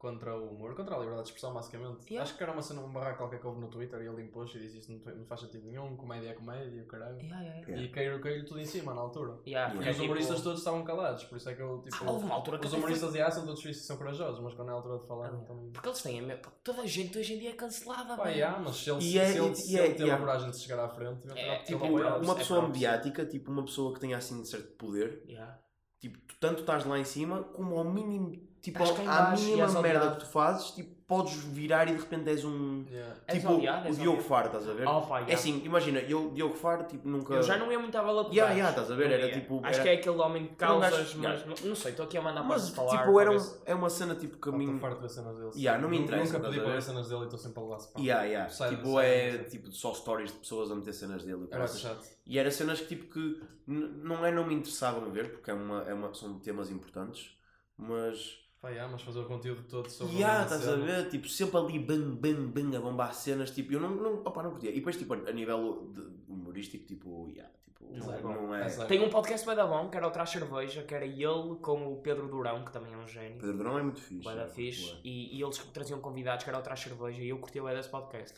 contra o humor, contra a liberdade de expressão, basicamente. Yeah. Acho que era uma cena, um barraco qualquer que houve no Twitter e ele impôs e disse isso não, faz sentido nenhum, comédia é comédia, o caralho. Yeah, yeah, yeah. Yeah. E caiu, caiu tudo em cima na altura. Yeah, Yeah. porque E é os tipo- humoristas todos estavam calados, por isso é que eu, tipo... Ah, houve uma altura que os foi- humoristas de aço são todos e são corajosos, mas quando é a altura de falar, Ah, então... Porque eles têm a mesma. Toda a gente hoje em dia é cancelada, Pá, yeah, mas se ele, E é- se ele, e se é- ele teve yeah. a coragem de chegar à frente, É, tipo, ele Uma, é é pessoa mediática, tipo uma pessoa que tenha assim certo poder, Yeah. tipo, tu tanto estás lá em cima como ao mínimo, tipo, à e mínima merda que tu fazes, tipo, podes virar e de repente és um. Yeah. És Tipo, odiado, o Diogo. Faro, estás a ver? Oh, pá, yeah. É assim, imagina, eu, Diogo Faro, tipo, nunca. Eu já não ia muito à bola por Yeah, yeah, estás a ver? Não Era tipo- Acho era- que é aquele homem gajo- causas, mas não, não sei, estou aqui a mandar para Mas, falar. tipo, para era um, é uma cena tipo que a Estou mim. farto de ver cenas dele. Yeah, não me Nunca- interessa, Nunca pedi para ver? cenas dele e estou sempre a levar spam. Yeah, yeah. Sai- tipo, sai- é sai. tipo só stories de pessoas a meter cenas dele. e Era chato. E era cenas que tipo que não é não me interessavam ver, porque é uma, é uma, são temas importantes, mas. Pá, yeah, mas fazer o conteúdo todo sobre Yeah, estás a cena. ver? Tipo, sempre ali bang, bang, bang, a bombar cenas, tipo, eu não, não, opa, não curtia. E depois, tipo, a nível de humorístico, tipo, yeah, tipo, Não não, é é, não é. É. Tem um podcast bem da bom, que era o Traz Cerveja, que era ele com o Pedro Durão, que também é um gênio. Pedro Durão é muito fixe. Da é, fixe. E, e eles traziam convidados, que era o Traz Cerveja, e eu curti o desse podcast.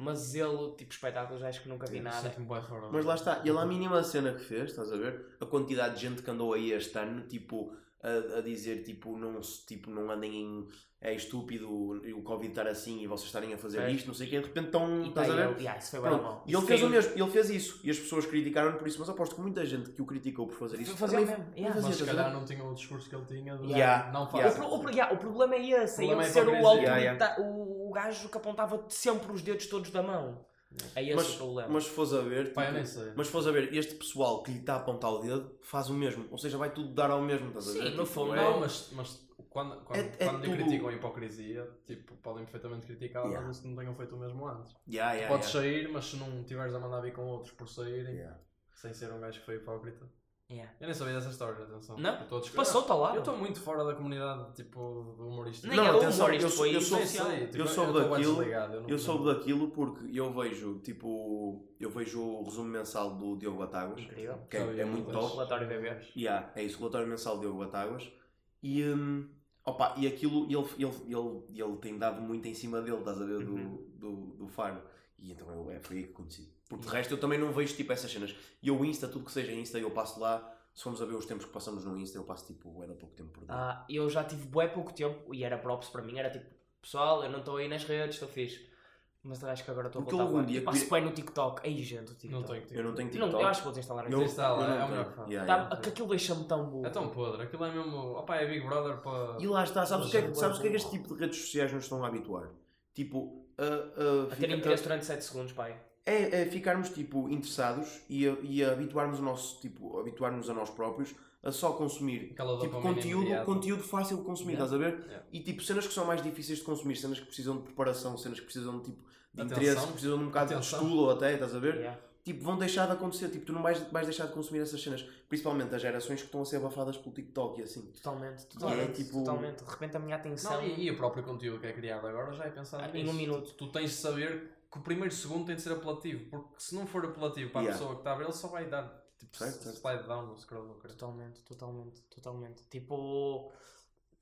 Mas ele, tipo, espetáculos, acho que nunca vi nada. Bué fora. Mas lá está, ele a mínima cena que fez, estás a ver? A quantidade de gente que andou aí este ano, tipo, a, a dizer, tipo, não, tipo, não andem em. É estúpido o Covid estar assim e vocês estarem a fazer É. isto, não sei o quê, de repente estão. E tá a ver? ele, yeah, isso foi bem bom. E ele fez o mesmo, ele fez isso e as pessoas criticaram por isso, mas aposto que muita gente que o criticou por fazer isso Fazia também mesmo, não yeah. fazia, Mas se calhar não tinha o discurso que ele tinha de Yeah, não O, yeah. pro- o, pro- yeah, o problema é esse, é O problema ele é ser o autorita Yeah, o, o gajo que apontava sempre os dedos todos da mão. É esse Mas, o problema. mas se fores a ver, eu tipo, mas se fores a ver, este pessoal que lhe está a apontar o dedo faz o mesmo, ou seja, vai tudo dar ao mesmo, estás a Sim, ver? no Tipo, fundo, é- Não, mas, mas quando, quando, É- é quando lhe tudo- criticam a hipocrisia, tipo, podem perfeitamente criticar Yeah. mas se não tenham feito o mesmo antes. Yeah, yeah, Podes yeah. sair, mas se não tiveres a mandar vir com outros por saírem, Yeah. sem ser um gajo que foi hipócrita. Yeah. Eu nem sabia dessa história, atenção. Não? Eu Passou-te ao lado. Eu estou muito fora da comunidade, tipo, do humorista. Nem Não, é o atenção, humor, eu isto sou- eu sou- sei, tipo, eu soube bué daquilo- eu não- Eu soube daquilo porque eu vejo, tipo, eu vejo o resumo mensal do Diogo Batáguas, Incrível. que é, é um muito top. Relatório bebê. Yeah, é isso, o relatório mensal do Diogo Batáguas. E, hum, opa, e aquilo, ele, ele, ele, ele tem dado muito em cima dele, estás a ver, do, Uhum. do, do Faro. E então eu, é, foi aí que conheci. Porque de resto eu também não vejo tipo essas cenas. E eu Insta, tudo que seja Insta, eu passo lá. Se formos a ver os tempos que passamos no Insta, eu passo tipo, era pouco tempo por dia. Ah, eu já tive bué pouco tempo e era props para mim, era tipo, pessoal, eu não estou aí nas redes, estou fixe. Mas acho que agora estou a Porque voltar algum dia Eu passo que- bué no TikTok. Ei, gente, o TikTok. Não tenho eu não tenho Não, TikTok. eu acho que vou desinstalar Eu- aquilo. Desinstala, eu não é o melhor que. Yeah, Tá- yeah. aquilo deixa-me tão burro. É tão podre, aquilo é mesmo. Opa, é Big Brother para. E lá está, sabes o que, é, que- Mas sabes o que é que é este tipo de redes sociais nos estão a habituar? Tipo, a, a, A ter interesse durante 7 segundos, pai. É, é ficarmos tipo interessados e, a, e habituarmos o nosso tipo habituarmos a nós próprios a só consumir tipo conteúdo, imediata. conteúdo fácil de consumir, Yeah. estás a ver? Yeah. E tipo cenas que são mais difíceis de consumir, cenas que precisam de preparação, cenas que precisam de tipo de Atenção. interesse, que precisam de um bocado Atenção. de estudo até, estás a ver? Yeah. Tipo, vão deixar de acontecer, tipo, tu não vais, vais deixar de consumir essas cenas, principalmente as gerações que estão a ser abafadas pelo TikTok e assim. Totalmente, totalmente. é, tipo- Totalmente. De repente a minha atenção. Não, e, e o próprio conteúdo que é criado agora já é pensado Ah, em um minuto. Tu, tu tens de saber que o primeiro segundo tem de ser apelativo, porque se não for apelativo para a Yeah. pessoa que está a ver, ele só vai dar tipo, Certo, certo. slide down no scroll. no. Totalmente, totalmente, totalmente. Tipo.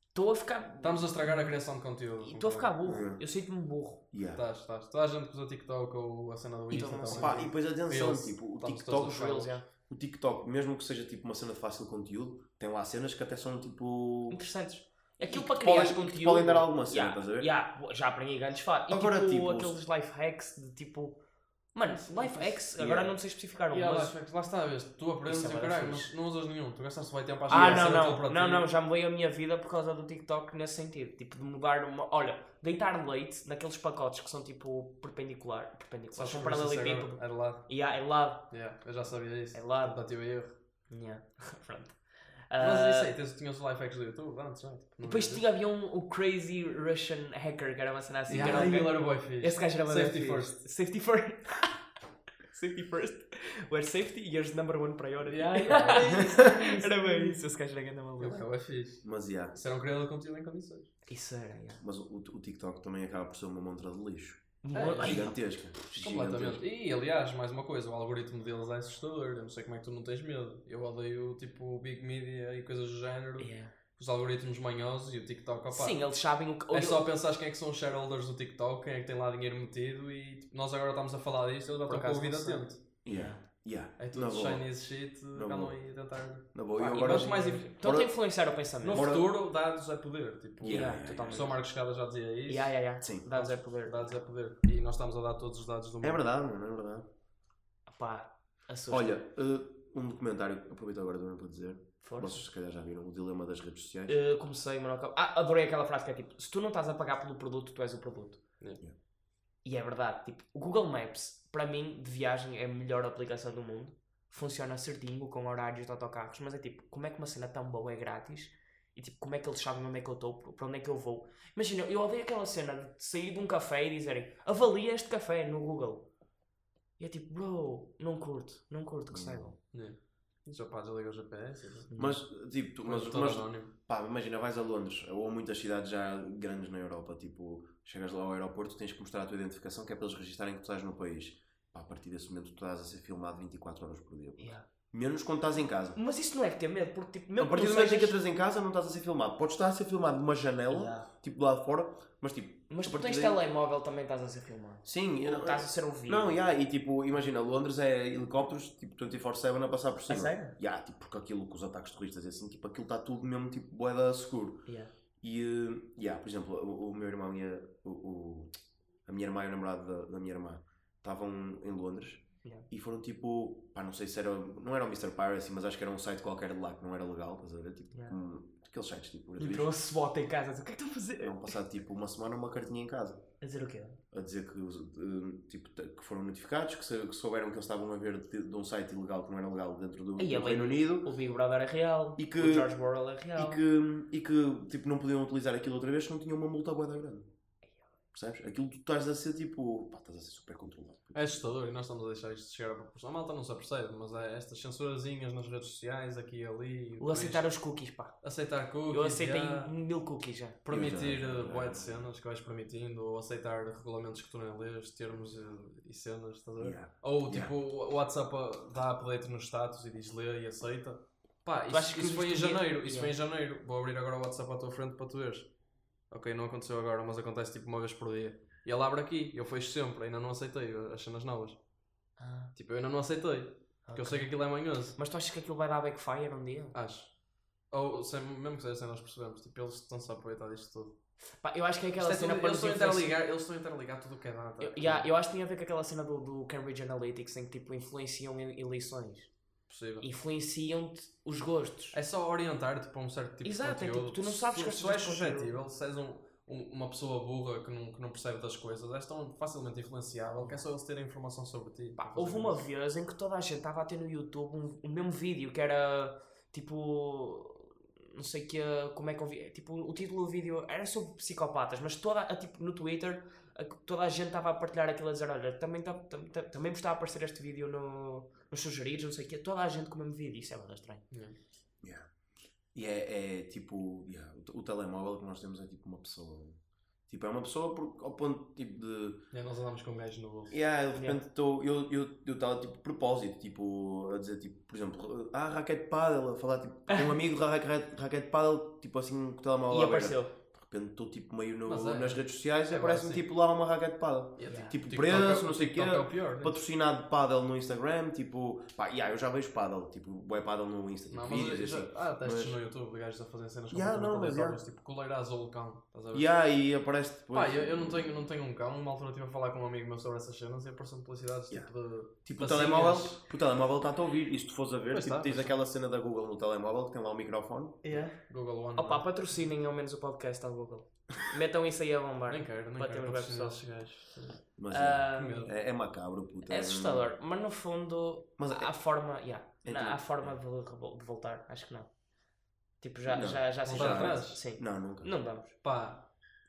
Estou a ficar. Estamos a estragar a criação de conteúdo. e Estou a ficar burro. Yeah. Eu sinto-me burro. Yeah. Estás, estás. Toda a gente que usa TikTok ou a cena do E Insta então, também. Pá, e depois atenção, Reels. tipo, o Estamos TikTok, todos Reels, o TikTok, mesmo que seja tipo uma cena de fácil conteúdo, tem lá cenas que até são tipo. Interessantes. Aquilo para criar podem- conteúdo. podem dar alguma cena, Yeah, estás a ver? yeah, já aprendi grandes fatos. E Agora, tipo, tipo, aqueles life hacks de tipo. Mano, life hacks, agora Yeah. não sei especificar um, há mas. lá, lá está, vês, tu aprendes é e caralho, mas não usas nenhum. Tu gastaste bem tempo a Ah, não, não, para não, não, já mudei a minha vida por causa do TikTok nesse sentido. Tipo, de mudar uma. Olha, deitar leite naqueles pacotes que são tipo perpendicular. Perpendicular, são paralelepípedo. agora Era lá. E há, é lado. Yeah, eu já sabia isso. É lá. Tentativa e erro. Yeah. Pronto. Mas Ah, isso aí, tens, tinhas os life hacks do YouTube antes, já. Tipo, não Depois vias tinha, havia um, o Crazy Russian Hacker, que era uma cena assim. que era Yeah, um era bué fixe. Esse gajo era uma Safety fixe. first. Safety first. safety first. Where safety, here's number one priority. Yeah, yeah, era isso, era isso. era bem isso, esse gajo era grande maluco. Aquilo é fixe. Mas, yeah, Isso era um criador de conteúdo em condições. Isso era, yeah. mas o, o TikTok também acaba por ser uma montra de lixo. É, Gigantesca. Completamente. Gigantesca. E aliás, mais uma coisa, o algoritmo deles é assustador. Eu não sei como é que tu não tens medo. Eu odeio tipo Big Media e coisas do género. yeah. Os algoritmos manhosos e o TikTok, opá. Sim, eles sabem o que. É só pensar quem é que são os shareholders do TikTok, quem é que tem lá dinheiro metido e tipo, nós agora estamos a falar disto, eles já estão com não sei. atento. Yeah. Yeah. É tudo. Chinese shit, andam aí a tentar. Na boa. Ah, e agora. mas mais- Estão a Ora- influenciar o No pensamento. Ora- futuro, dados é poder. Tipo, Yeah, Yeah, yeah, Sr. Marcos Escada já dizia isso. Yeah, yeah, yeah. Sim. Dados é poder. Dados é poder. E nós estamos a dar todos os dados do mundo. É verdade, mano, é verdade. Pá, assusta. Olha, eh, um documentário, aproveito agora também para dizer, Força. vocês se calhar já viram, o dilema das redes sociais. Uh, comecei, mas não acabo. Ah, adorei aquela frase que é tipo: se tu não estás a pagar pelo produto, tu és o produto. Yeah. Yeah. E é verdade. Tipo, o Google Maps, para mim, de viagem, é a melhor aplicação do mundo. Funciona certinho, com horários de autocarros, mas é tipo: como é que uma cena tão boa é grátis? E tipo, como é que eles sabem onde é que eu estou, para onde é que eu vou? Imagina, eu odeio aquela cena de sair de um café e dizerem avalia este café no Google. E é tipo, bro, não curto, não curto que saibam. Yeah. Já pá, desliga o GPS. Mas, tipo, tu- mas, Mas, pá, imagina, vais a Londres, ou a muitas cidades já grandes na Europa, tipo, chegas lá ao aeroporto, tens que mostrar a tua identificação, que é para eles registarem que tu estás no país. A partir desse momento tu estás a ser filmado 24 horas por dia. Yeah. Menos quando estás em casa. Mas isso não é ter medo, porque tipo, A mesmo partir que do momento em que entras em casa, não estás a ser filmado. Podes estar a ser filmado de uma janela, Yeah. tipo, lado de fora, mas tipo, Mas a tu partir tens daí- telemóvel também estás a ser filmado. Sim, Ou não- estás a ser ouvido. Não, yeah, e tipo, imagina, Londres é helicópteros tipo 24-7 a passar por cima. sério? Yeah, tipo, porque aquilo com os ataques terroristas e assim, tipo, aquilo está tudo mesmo tipo boeda seguro. Yeah. E, eh, yeah, por exemplo, o, o meu irmão e a, o, o- a minha irmã e o namorado da, da minha irmã estavam em Londres Yeah. E foram tipo, pá, não sei se era, não era o Mr. Piracy, mas acho que era um site qualquer de lá que não era legal, estás a ver? Tipo, Yeah. um- aqueles sites tipo, Entrou a. SWAT em casa. O que é que estão a fazer? Tinham passado tipo uma semana uma cartinha em casa. A dizer o quê? a dizer que, tipo, que foram notificados, que, se- que souberam que eles estavam a ver de, de um site ilegal que não era legal dentro do, é do Reino Unido O Big Brother é real. E que- O George Orwell é real. e que, e que tipo, não podiam utilizar aquilo outra vez se não tinham uma multa bué da grande. Percebes? Aquilo tu estás a ser tipo. Pá, estás a ser super controlado. É assustador e nós estamos a deixar isto chegar a proporção. A malta não se apercebe, mas é estas censurazinhas nas redes sociais, aqui e ali. O aceitar os cookies, pá. aceitar cookies. Eu aceitei já, mil cookies já. Permitir já- bué de cenas que vais permitindo, ou aceitar regulamentos que tu nem lês, termos e, e cenas, estás a ver? Yeah. Ou Yeah. tipo, o WhatsApp uh, dá update nos status e diz lê e aceita. Pá, Tu isso, achas que isso foi em janeiro, isso foi em Yeah. janeiro. Vou abrir agora o WhatsApp à tua frente para tu veres. Ok, não aconteceu agora, mas acontece tipo uma vez por dia. E ele abre aqui, eu fecho sempre, ainda não aceitei as cenas novas. Ah, Tipo, eu ainda não aceitei, porque eu sei que aquilo é manhoso. Mas tu achas que aquilo vai dar backfire um dia? Acho. Ou sem, mesmo que seja sem nós percebemos, tipo, eles estão-se a aproveitar disto tudo. Pá, eu acho que é aquela Isto é cena tudo- para eles, estão interligar, eles estão a interligar tudo o que é data. Eu, yeah, eu acho que tem a ver com aquela cena do, do Cambridge Analytics em que tipo influenciam eleições. Possível. Influenciam-te os gostos. É só orientar-te para um certo tipo Exato, de é conteúdo. tipo, tu não sabes se, que tu és suscetível, se és um, um- uma pessoa burra que não, que não percebe das coisas, és tão facilmente influenciável que é só eles terem informação sobre ti. Pá, houve uma vez em que toda a gente estava a ter no YouTube um, o mesmo vídeo que era tipo. Não sei que, como é que eu vi. Tipo, o título do vídeo era sobre psicopatas, mas toda, a, tipo, no Twitter toda a gente estava a partilhar aquilo a dizer: Olha, também, tá, tam- tam- também me está a aparecer este vídeo no, nos sugeridos, não sei o quê. Toda a gente com o mesmo vídeo, isso é bastante estranho. Yeah. Yeah. E é, é tipo. yeah, o, o telemóvel que nós temos é tipo uma pessoa. Tipo, é uma pessoa por- ao ponto tipo de. E nós andamos com um gajo no bolso. Yeah, eu, de repente estou. Eu eu eu estava tipo de propósito, tipo, a dizer tipo, por exemplo, ah, raquete paddle, a falar tipo com um amigo raquete, raquete paddle, tipo assim com o telemóvel E apareceu. Repente estou tipo meio no- é- nas redes sociais e é aparece-me tipo lá uma raquete paddle. E é Yeah. Tipo, TikTok é- preço, não sei o quê. TikTok é o pior, né? Patrocinado de paddle no Instagram, tipo, pá, yeah, eu já vejo paddle, tipo, é paddle no Insta, tipo, Não, mas vídeos já, assim. há testes Mas- no YouTube de gajos a fazerem cenas Yeah, completamente não, mas aleatórias, tipo coleira azul cão. Estás a ver? Yeah, e aparece depois. Pá, eu, eu não, tenho, não tenho um cão, uma altura estive a falar com um amigo meu sobre essas cenas e aparecem publicidades Yeah. tipo de. Tipo, o telemóvel, o telemóvel está-te a ouvir. E se tu fores a ver, Pois tipo, tá, tens aquela cena da Google no telemóvel que tem lá o microfone. Google One. Opa, não. patrocinem ao menos o podcast ao Google. Metam isso aí a bombar. Nem quero, nem Para quero. Mas medo. é, é macabro, puta. É assustador, mas no fundo Mas há forma, yeah, É há forma de, revol- de voltar, acho que não. Tipo, já, Não. já, já se Voltar já- atrás? Sim. Não, nunca. Não vamos. Pá,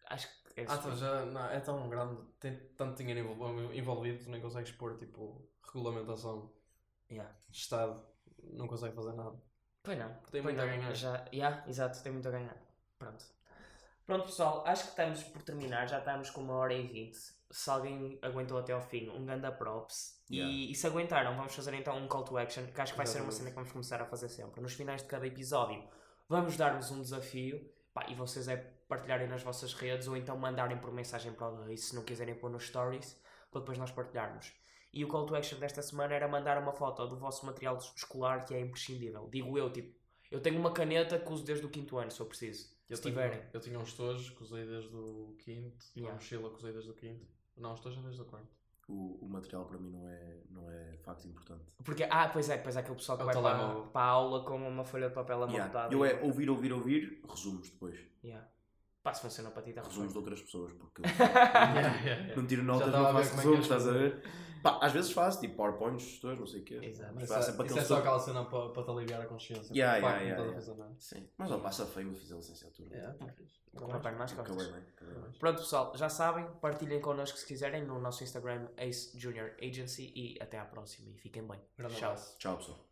Acho que é ah, então já, não, é tão grande, tem tanto dinheiro envol- envolvido, tu nem consegues pôr tipo regulamentação Yeah. de Estado, não consegue fazer nada. Pois não. Tem pois muito a não, ganhar. Já, yeah, exato, tem muito a ganhar. Pronto. Pronto, pessoal, acho que estamos por terminar. Já estamos com uma hora e vinte. Se alguém aguentou até ao fim, um ganda props. Yeah. E, e se aguentaram, vamos fazer então um call to action, que acho que vai ser uma Exatamente. cena que vamos começar a fazer sempre. Nos finais de cada episódio, vamos dar-vos um desafio. Pá, e vocês é partilharem nas vossas redes ou então mandarem por mensagem para o Luís se não quiserem pôr nos stories, para depois nós partilharmos. E o call to action desta semana era mandar uma foto do vosso material escolar que é imprescindível. Digo eu, tipo, eu tenho uma caneta que uso desde o quinto ano, se eu preciso. Eu se tenho- tiverem. Eu tinha uns tojos que usei desde o quinto, Yeah. uma mochila que usei desde o quinto. Não, os tojos é desde o quarto. O, o material para mim não é, não é de facto importante. Porque, ah, pois é, pois é aquele pessoal que É o vai para, para a aula com uma folha de papel Yeah. amontada. Eu é ouvir, ouvir, ouvir, resumos depois. Yeah. Pá, se funciona para ti, está Resumos de outras pessoas, porque Yeah, yeah, yeah. não tiro notas, não faço é que resumos, estás a ver? Pá, às vezes faço, tipo PowerPoints, gestores, não sei o quê. Exato. Mas Isso, é, sempre isso aquele é só aquela cena para, para te aliviar a consciência. Yeah, yeah, não yeah, a fazer nada. Sim. Mas ó, passa feio a fazer licenciatura. Yeah, tá fixe. Com o papel nas Acabei costas. bem, acabei bem. Pronto, pessoal, já sabem, partilhem connosco se quiserem no nosso Instagram Ace Junior Agency e até à próxima e fiquem bem. Tchau. Tchau, pessoal.